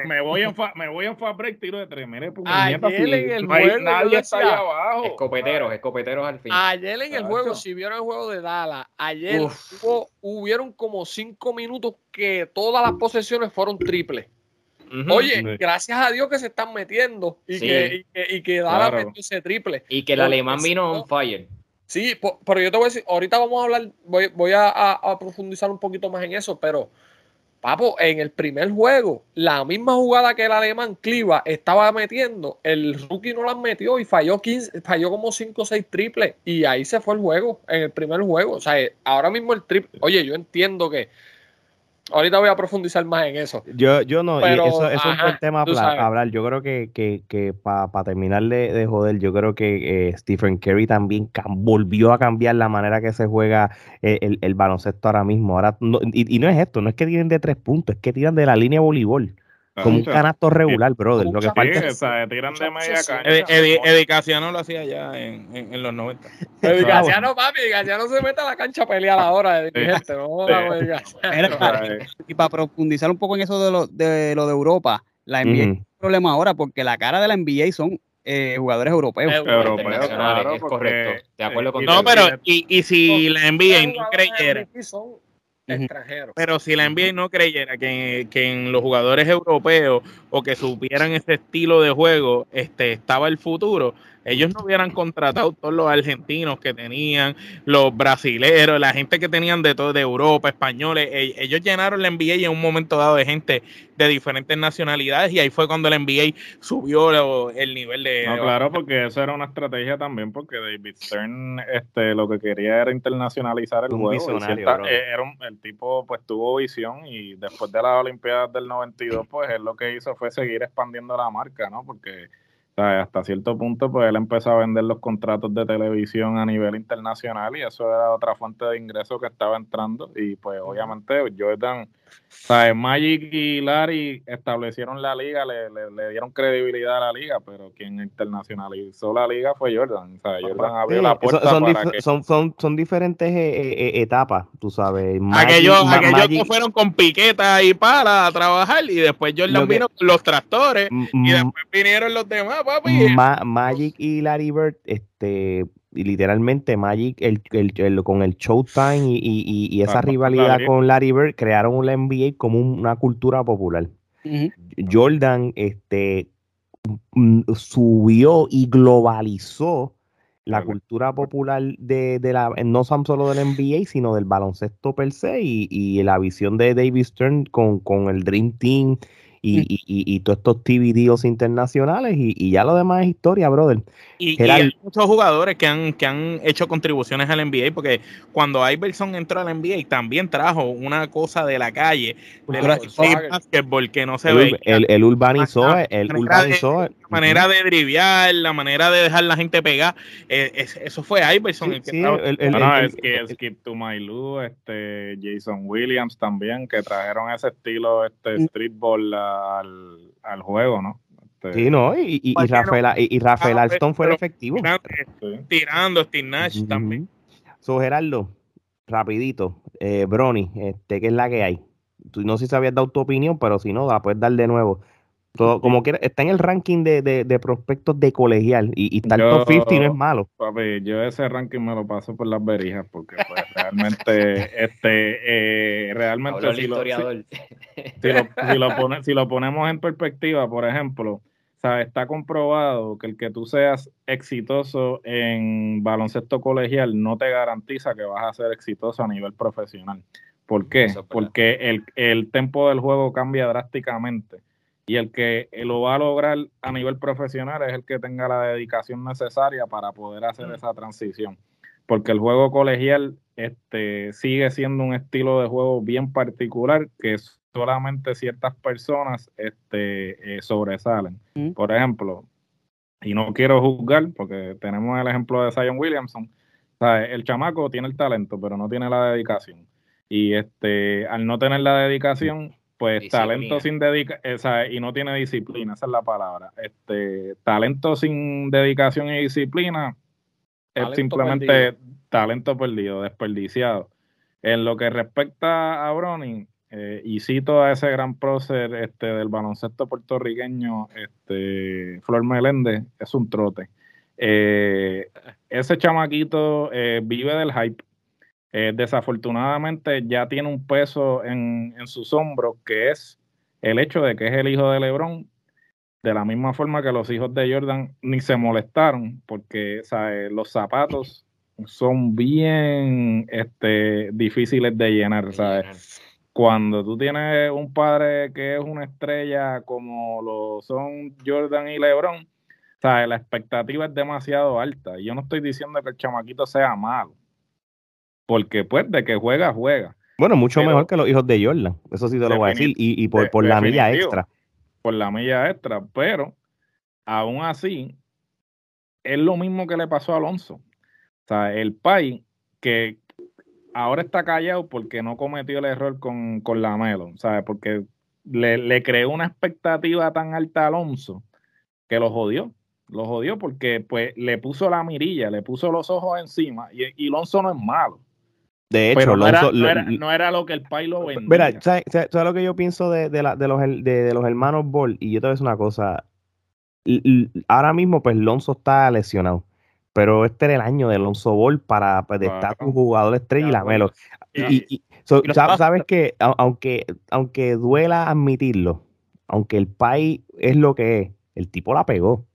me voy en me voy en fast break, tiro de tres, mire, pues, Ayer en el juego, nadie está ahí abajo. Escopeteros, escopeteros al fin. Ayer en el juego, si vieron el juego de Dallas, ayer hubo, hubieron como cinco minutos que todas las posesiones fueron triples. Oye, gracias a Dios que se están metiendo y que, y que, ese triple. Y que el alemán vino on fire. Sí, pero yo te voy a decir, ahorita vamos a hablar, voy, voy a, profundizar un poquito más en eso, pero Papo, en el primer juego, la misma jugada que el alemán Cliva estaba metiendo, el rookie no la metió y falló 15, falló como 5 o 6 triples y ahí se fue el juego, en el primer juego. O sea, ahora mismo el triple, oye, yo entiendo que Ahorita voy a profundizar más en eso. Yo, yo no, eso, es un buen tema para hablar. Yo creo que, que, que para terminar de, joder, yo creo que eh, Stephen Curry también volvió a cambiar la manera que se juega eh, el, baloncesto ahora mismo. Ahora y, y, no es esto, no es que tiren de tres puntos, es que tiran de la línea de voleibol. Como un canasto regular, brother. Lo que falta es. tiran de media cancha. no lo hacía ya en, en, los 90. Edicaciano, papi, Edicaciano se mete a la cancha a pelear ahora de gente. No, y para profundizar un poco en eso de lo de, lo de Europa, la NBA es un problema ahora porque la cara de la NBA son eh, jugadores europeos. Europeos, claro, es correcto. De acuerdo con No, pero y, y si la NBA no creyera extranjeros. Pero si la NBA no creyera que, que, en los jugadores europeos o que supieran ese estilo de juego este, estaba el futuro, ellos no hubieran contratado todos los argentinos que tenían, los brasileros, la gente que tenían de todo, de Europa, españoles. E, ellos llenaron la NBA en un momento dado de gente de diferentes nacionalidades y ahí fue cuando la NBA subió el nivel de... No, claro, porque eso era una estrategia también, porque David Stern este, lo que quería era internacionalizar el juego. Eh, era el tipo pues tuvo visión y después de las Olimpiadas del 92, pues él lo que hizo fue seguir expandiendo la marca, ¿no? Porque hasta cierto punto, pues él empezó a vender los contratos de televisión a nivel internacional y eso era otra fuente de ingreso que estaba entrando. Y pues obviamente Jordan, ¿sabes? Magic y Larry establecieron la liga, le, le, dieron credibilidad a la liga, pero quien internacionalizó la liga fue Jordan. Jordan abrió la puerta son, para que... son, son, son, diferentes eh, eh, etapas, tú sabes. aquellos, aquellos fueron con piquetas y para a trabajar y después Jordan vino con los tractores y después vinieron los demás Magic y Larry Bird, este, literalmente Magic el, el, con el Showtime y, y, y esa rivalidad con Larry Bird crearon la NBA como una cultura popular. Jordan este, mm, subió y globalizó la cultura popular de, de, la, no solo del NBA, sino del baloncesto per se y, y la visión de David Stern con, con el Dream Team y, y, y, todos estos TV deals internacionales y, ya lo demás es historia, brother. Y, hay muchos jugadores que han, que han hecho contribuciones al NBA, porque cuando Iverson entró al NBA también trajo una cosa de la calle, de básquetbol que no se ve. El, urbanizó, el urbanizó. La manera de driviar, la manera de dejar la gente pegar, eh, eso fue Iverson el que sí, es que es que to My Lou, este Jason Williams también, que trajeron ese estilo este streetball al, al juego, ¿no? Este, sí, no, y, y, Rafael, y, Rafael Alston fue efectivo. Tirando, Steve Nash también. So, Gerardo, rapidito, eh, Brony, este, ¿qué es la que hay? Tú no sé si habías dado tu opinión, pero si no, la puedes dar de nuevo. Todo, como que está en el ranking de, de, prospectos de colegial y, y top 50 no es malo. Papi, yo ese ranking me lo paso por las berijas porque pues, realmente, este, eh, realmente si lo, si, lo, ponemos en perspectiva, por ejemplo, está comprobado que el que tú seas exitoso en baloncesto colegial no te garantiza que vas a ser exitoso a nivel profesional. ¿Por qué? Porque el, el tempo del juego cambia drásticamente y el que lo va a lograr a nivel profesional es el que tenga la dedicación necesaria para poder hacer mm. esa transición. Porque el juego colegial este, sigue siendo un estilo de juego bien particular que solamente ciertas personas este, eh, sobresalen. Mm. Por ejemplo, y no quiero juzgar porque tenemos el ejemplo de Zion Williamson. el chamaco tiene el talento, pero no tiene la dedicación. Y este, al no tener la dedicación, pues talento sin dedicación, y no tiene disciplina, esa es la palabra. Este, talento sin dedicación y disciplina es simplemente talento perdido, desperdiciado. En lo que respecta a Browning, eh, y cito a ese gran prócer este, del baloncesto puertorriqueño, este, Flor Meléndez, es un trote. Eh, ese chamaquito eh, vive del hype. Desafortunadamente ya tiene un peso en, en, sus hombros que es el hecho de que es el hijo de Lebron, de la misma forma que los hijos de Jordan ni se molestaron porque los zapatos son bien este, difíciles de llenar. ¿sabes? Cuando tú tienes un padre que es una estrella como lo son Jordan y LeBron, ¿sabes? la expectativa es demasiado alta. Y yo no estoy diciendo que el chamaquito sea malo, porque pues de que juega, juega. Bueno, mucho mejor que los hijos de Jordan, eso sí te lo voy a decir, y, por, por la milla extra. Por la milla extra, pero aún así, es lo mismo que le pasó a Alonso. O sea, el país que ahora está callado porque no cometió el error con, con la Melo, ¿sabes? Porque le, le, creó una expectativa tan alta a Alonso que lo jodió. Lo jodió porque pues le puso la mirilla, le puso los ojos encima y, y Alonso no es malo. De hecho, no, era, no, era, lo que el país lo vendía. Mira, ¿sabes, lo que yo pienso de, de, la, de, los, de, los hermanos Ball? Y yo te voy a decir una cosa. Ahora mismo, pues Alonso está lesionado pero este era el año de Alonso Ball para pues, estar un jugador estrella y la Melo. Y, sabes que aunque, aunque duela admitirlo, aunque el país es lo que es, el tipo la pegó.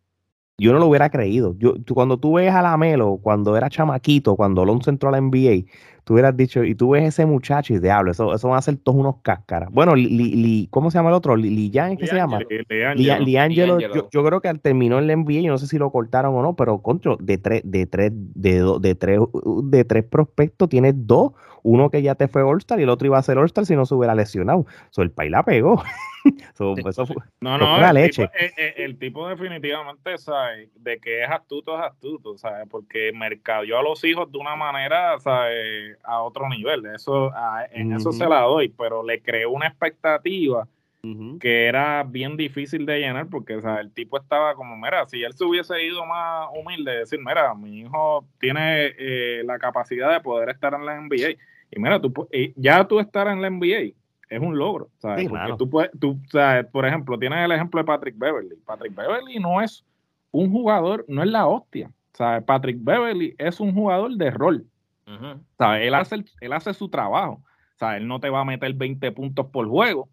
Yo no lo hubiera creído. Yo, cuando tú ves a la Melo, cuando era chamaquito, cuando Alonso entró a la NBA, tú hubieras dicho, y tú ves ese muchacho y diablo, eso, eso van a ser todos unos cáscaras. Bueno, li, ¿cómo se llama el otro? Lian, ¿qué se llama? Liangelo. Yo, yo, creo que terminó en la NBA, yo no sé si lo cortaron o no, pero contra, de tres, de tres, de, de tres, de tres prospectos, tienes dos, uno que ya te fue All-Star y el otro iba a ser All-Star si no se hubiera lesionado. So, el país la pegó. no, no, el, leche. Tipo, eh, eh, el, tipo definitivamente sabe de que es astuto, es astuto, ¿sabes? Porque mercadeó a los hijos de una manera, ¿sabes? A otro nivel. Eso, en eso se la doy, pero le creó una expectativa que era bien difícil de llenar porque o sea, el tipo estaba como, mira, si él se hubiese ido más humilde, decir, mira, mi hijo tiene eh, la capacidad de poder estar en la NBA. Y mira, tú, ya tú estar en la NBA es un logro, ¿sabes? Porque tú puedes, tú, ¿sabes? por ejemplo, tienes el ejemplo de Patrick Beverly. Patrick Beverly no es un jugador, no es la hostia. ¿sabes? Patrick Beverly es un jugador de rol. ¿sabes? Él, hace, él hace su trabajo. ¿sabes? Él no te va a meter 20 puntos por juego,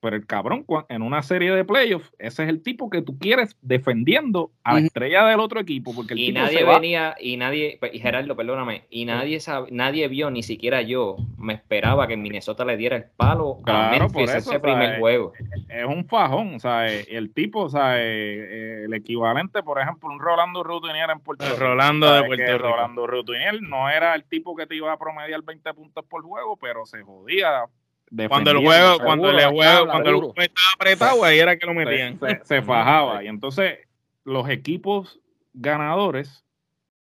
pero el cabrón, en una serie de playoffs, ese es el tipo que tú quieres defendiendo a la estrella del otro equipo. Porque el y nadie venía, y nadie, y Gerardo, perdóname, y nadie sabe, nadie vio, ni siquiera yo, me esperaba que Minnesota le diera el palo a Memphis ese primer juego. Es un fajón, o sea, el tipo, o sea, eh, el equivalente, por ejemplo, un Rolando Rutinier en Puerto Rico. Rolando de Puerto Rico. Rolando Rutinier no era el tipo que te iba a promediar 20 puntos por juego, pero se jodía cuando el juego, cuando el juego, cuando el juego estaba apretado, ahí era que lo metían. Se, fajaba. Y entonces, los equipos ganadores,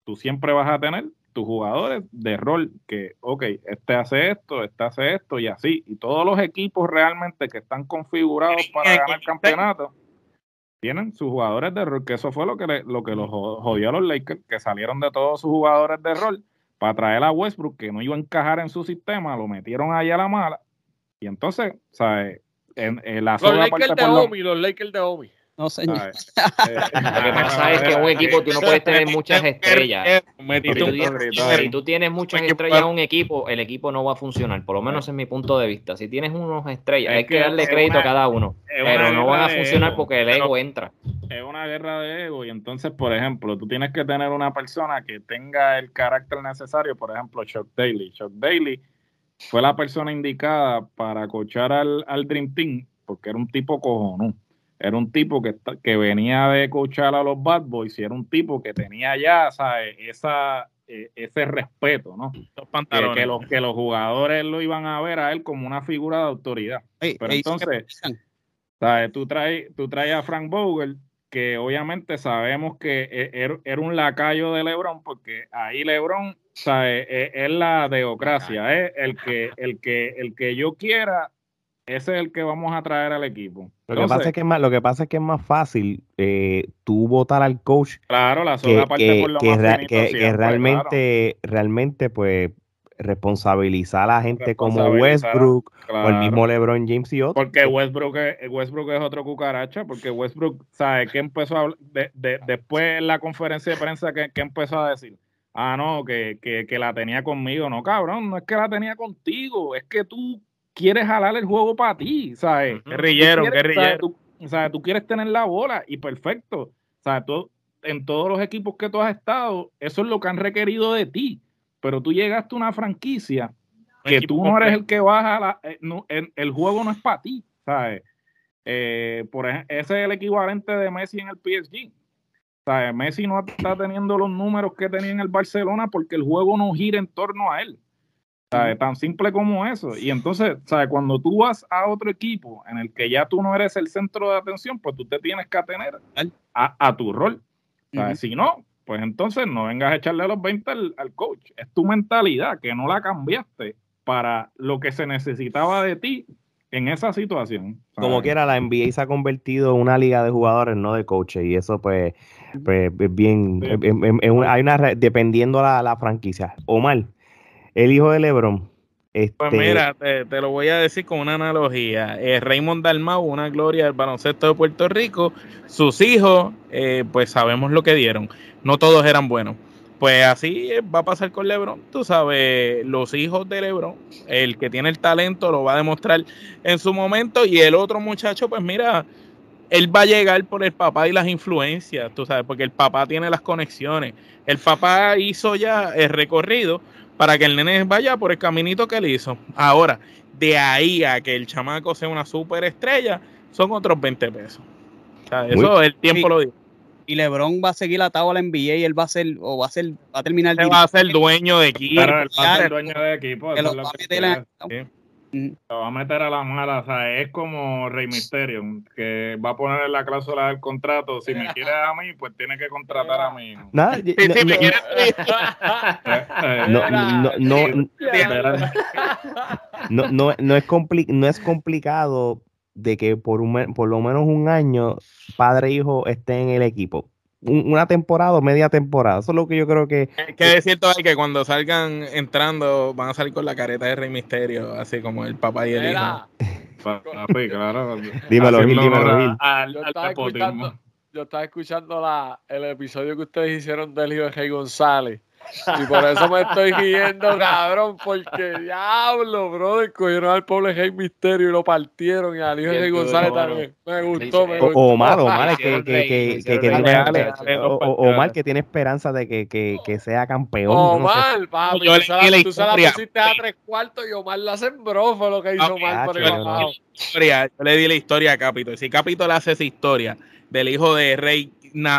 tú siempre vas a tener tus jugadores de rol que, ok, este hace esto, este hace esto y así. Y todos los equipos realmente que están configurados para ganar el campeonato tienen sus jugadores de rol, que eso fue lo que, lo que los jodió a los Lakers, que salieron de todos sus jugadores de rol para traer a Westbrook, que no iba a encajar en su sistema, lo metieron ahí a la mala y entonces, ¿sabes? En, en la los Lakers de Omi, los Lakers de Omi. No, señor. Eh, lo que pasa es que en un equipo tú no puedes tener muchas estrellas. Si tú, tienes muchas estrellas en un equipo, el equipo no va a funcionar. Por lo menos en mi punto de vista. Si tienes unos estrellas, hay que darle crédito a cada uno. Pero no van a funcionar porque el ego entra. Es una guerra de ego. Y entonces, por ejemplo, tú tienes que tener una persona que tenga el carácter necesario. Por ejemplo, Chuck Daly. Chuck Daly fue la persona indicada para cochar al, al Dream Team, porque era un tipo cojonú. Era un tipo que, que venía de cochar a los Bad Boys y era un tipo que tenía ya Esa, e, ese respeto, ¿no? Que, los, que los jugadores lo iban a ver a él como una figura de autoridad. Pero entonces, ¿sabes? Tú, traes, tú traes a Frank Vogel, que obviamente sabemos que e, er, era un lacayo de Lebron, porque ahí Lebron sea, es, la democracia, es el que, el que, el que yo quiera, ese es el que vamos a traer al equipo. Lo, que, pasa es que es más, lo que pasa es que es más fácil eh, tú votar al coach. Claro, la sola parte por lo que, que, realmente, realmente, pues responsabilizar a la gente como Westbrook o el mismo LeBron James y otros. Porque Westbrook es, Westbrook es otro cucaracha, porque Westbrook, ¿sabe qué empezó a de, de, después en la conferencia de prensa que, empezó a decir? Ah, no, que, que, la tenía conmigo. No, cabrón, no es que la tenía contigo, es que tú quieres jalar el juego para ti, ¿sabes? Guerrillero, guerrillero. Tú, ¿sabes? tú quieres tener la bola y perfecto. ¿Sabes? Tú, en todos los equipos que tú has estado, eso es lo que han requerido de ti pero tú llegaste a una franquicia que tú no eres el que baja, la, eh, el, juego no es para ti, ¿sabes? Eh, por ese es el equivalente de Messi en el PSG. Messi no está teniendo los números que tenía en el Barcelona porque el juego no gira en torno a él. Tan simple como eso. Y entonces, ¿sabes? cuando tú vas a otro equipo en el que ya tú no eres el centro de atención, pues tú te tienes que atener a, tu rol. Si no, pues entonces no vengas a echarle los 20 al, coach. Es tu mentalidad que no la cambiaste para lo que se necesitaba de ti en esa situación. Como quiera, la NBA se ha convertido en una liga de jugadores, no de coaches, y eso pues, pues es bien, hay una, dependiendo la, la franquicia. Omar, el hijo de Lebron, este... Pues mira, te, lo voy a decir con una analogía. Eh, Raymond Dalmau, una gloria del baloncesto de Puerto Rico, sus hijos, eh, pues sabemos lo que dieron. No todos eran buenos. Pues así va a pasar con Lebron. Tú sabes, los hijos de Lebron, el que tiene el talento lo va a demostrar en su momento y el otro muchacho, pues mira, él va a llegar por el papá y las influencias, tú sabes, porque el papá tiene las conexiones. El papá hizo ya el recorrido para que el nene vaya por el caminito que él hizo. Ahora, de ahí a que el chamaco sea una superestrella, son otros 20 pesos. O sea, eso el tiempo lo dice. Y LeBron va a seguir atado a la NBA y él va a ser, o va a ser, va a terminar. Él va a ser dueño de equipo. va a ser dueño de equipo. Lo va a meter a la mala, o sea, es como Rey Misterio, que va a poner en la cláusula del contrato, si me quieres a mí, pues tiene que contratar a mí. no, no, no, no, es no es complicado de que por, un, por lo menos un año padre e hijo estén en el equipo una temporada o media temporada. Eso es lo que yo creo que. Que es cierto hay que cuando salgan entrando van a salir con la careta de Rey Misterio, así como el papá y el hijo. claro. Dímelo, Gil, dímelo, Gil. yo, estaba escuchando, yo estaba escuchando la, el episodio que ustedes hicieron del hijo de Rey González. Y por eso me estoy riendo, cabrón, porque diablo, brother, cogieron al pobre Hey Misterio y lo partieron y al hijo de González también. Me gustó, me gustó. Omar, Omar, que, que, que, que, tiene, Omar, que tiene esperanza de que, que, que sea campeón. Omar, papi, yo le, tú se la pusiste a tres cuartos y Omar la sembró, fue lo que hizo Omar por el Yo le di la historia a Capito. Si Capito le hace esa historia del hijo de Rey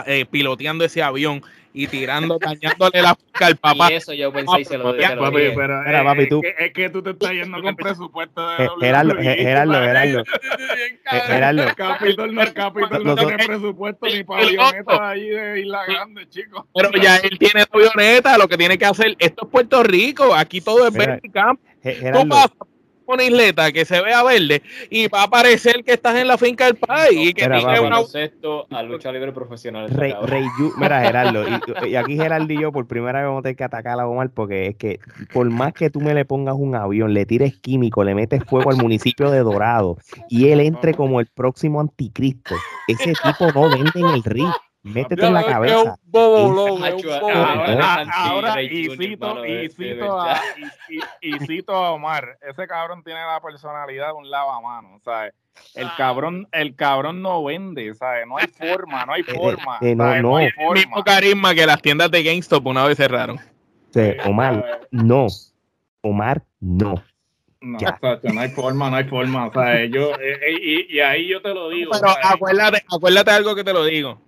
eh, piloteando ese avión y tirando, dañándole la boca al papá. Y eso yo pensé y se lo, dije. pero, Era, papi, tú. Es que, tú te estás yendo con presupuesto de Gerardo, Gerardo, Gerardo. Gerardo. Capitol no, Capitol no tiene presupuesto ni para avionetas ahí de Isla Grande, chicos. Pero ya él tiene avioneta, lo que tiene que hacer, esto es Puerto Rico, aquí todo es vertical. Tú pasas una isleta que se vea verde y va a parecer que estás en la finca del país y que tiene una... a lucha libre profesional. Rey, Rey mira Gerardo, y, aquí Gerardo y yo por primera vez vamos a tener que atacar a Omar porque es que por más que tú me le pongas un avión, le tires químico, le metes fuego al municipio de Dorado y él entre como el próximo anticristo, ese tipo no vende en el ring. Métete en la cabeza. Ahora, y cito, y, cito a, y, cito a Omar. Ese cabrón tiene la personalidad de un lavamano, ¿sabes? El cabrón, el cabrón no vende, ¿sabes? No hay forma, no hay forma. Eh, no, no. El mismo carisma que las tiendas de GameStop una vez cerraron. Sí, Omar, no. Omar, no. No, no hay forma, no hay forma. O sea, yo, eh, eh, y, y, ahí yo te lo digo. Pero acuérdate, acuérdate algo que te lo digo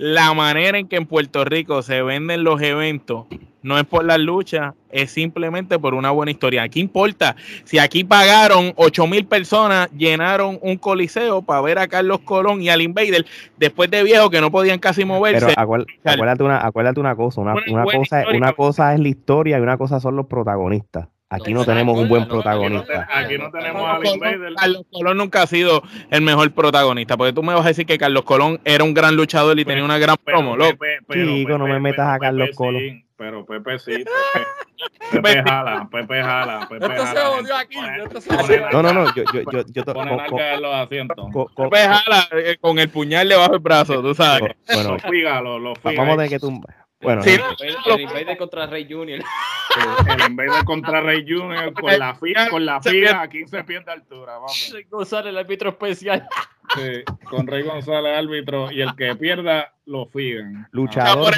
la manera en que en Puerto Rico se venden los eventos no es por la lucha, es simplemente por una buena historia. ¿Qué importa? Si aquí pagaron 8 mil personas, llenaron un coliseo para ver a Carlos Colón y al Invader después de viejo que no podían casi moverse. Pero acuérdate, una, acuérdate una cosa, una, cosa, una cosa es la historia y una cosa son los protagonistas. Aquí no, tenemos un buen protagonista. Aquí no, tenemos a Invader. Carlos Colón nunca ha sido el mejor protagonista, porque tú me vas a decir que Carlos Colón era un gran luchador y tenía una gran promo, loco. Chico, no me metas a Carlos Colón. pero Pepe sí, Pepe, jala, Pepe jala, Pepe jala. aquí. No, no, no, yo, yo, yo, yo los asientos. Pepe jala eh, con el puñal debajo del brazo, tú sabes. Bueno, los fígalo, los Vamos a tener que tumbar. Bueno, sí, el, Invader contra Rey Junior. El, Invader contra Rey Junior con la fija, con la fija a 15 pies de altura. Vamos. González, el árbitro especial. Sí, con Rey González, árbitro, y el que pierda lo figan. Luchador.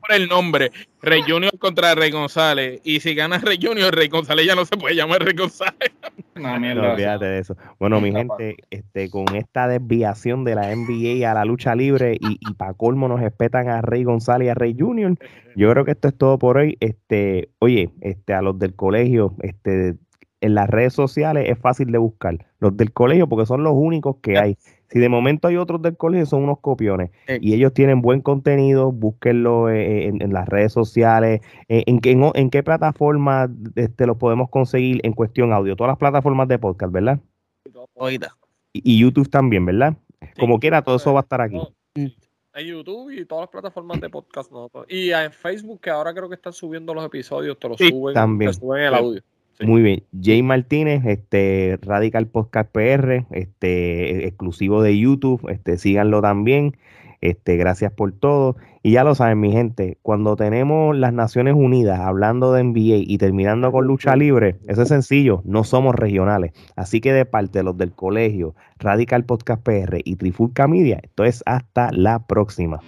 Por el, nombre, Rey Junior contra Rey González. Y si gana Rey Junior, Rey González ya no se puede llamar Rey González. No, no olvídate de eso. Bueno, mi gente, este, con esta desviación de la NBA a la lucha libre y, y para colmo nos respetan a Rey González y a Rey Junior, yo creo que esto es todo por hoy. Este, oye, este, a los del colegio, este, en las redes sociales es fácil de buscar. Los del colegio, porque son los únicos que hay. Si de momento hay otros del colegio, son unos copiones. Y ellos tienen buen contenido, búsquenlo eh, en, las redes sociales. Eh, en, en, qué plataforma este, los podemos conseguir en cuestión audio? Todas las plataformas de podcast, ¿verdad? Y, YouTube también, ¿verdad? Como quiera, todo eso va a estar aquí. En YouTube y todas las plataformas de podcast. Y en Facebook, que ahora creo que están subiendo los episodios, te los suben, también. Te suben el audio. Muy bien. Jay Martínez, este Radical Podcast PR, este exclusivo de YouTube, este síganlo también. Este, gracias por todo. Y ya lo saben, mi gente, cuando tenemos las Naciones Unidas hablando de NBA y terminando con lucha libre, eso es sencillo, no somos regionales. Así que de parte de los del colegio, Radical Podcast PR y Trifulca Media, esto es hasta la próxima.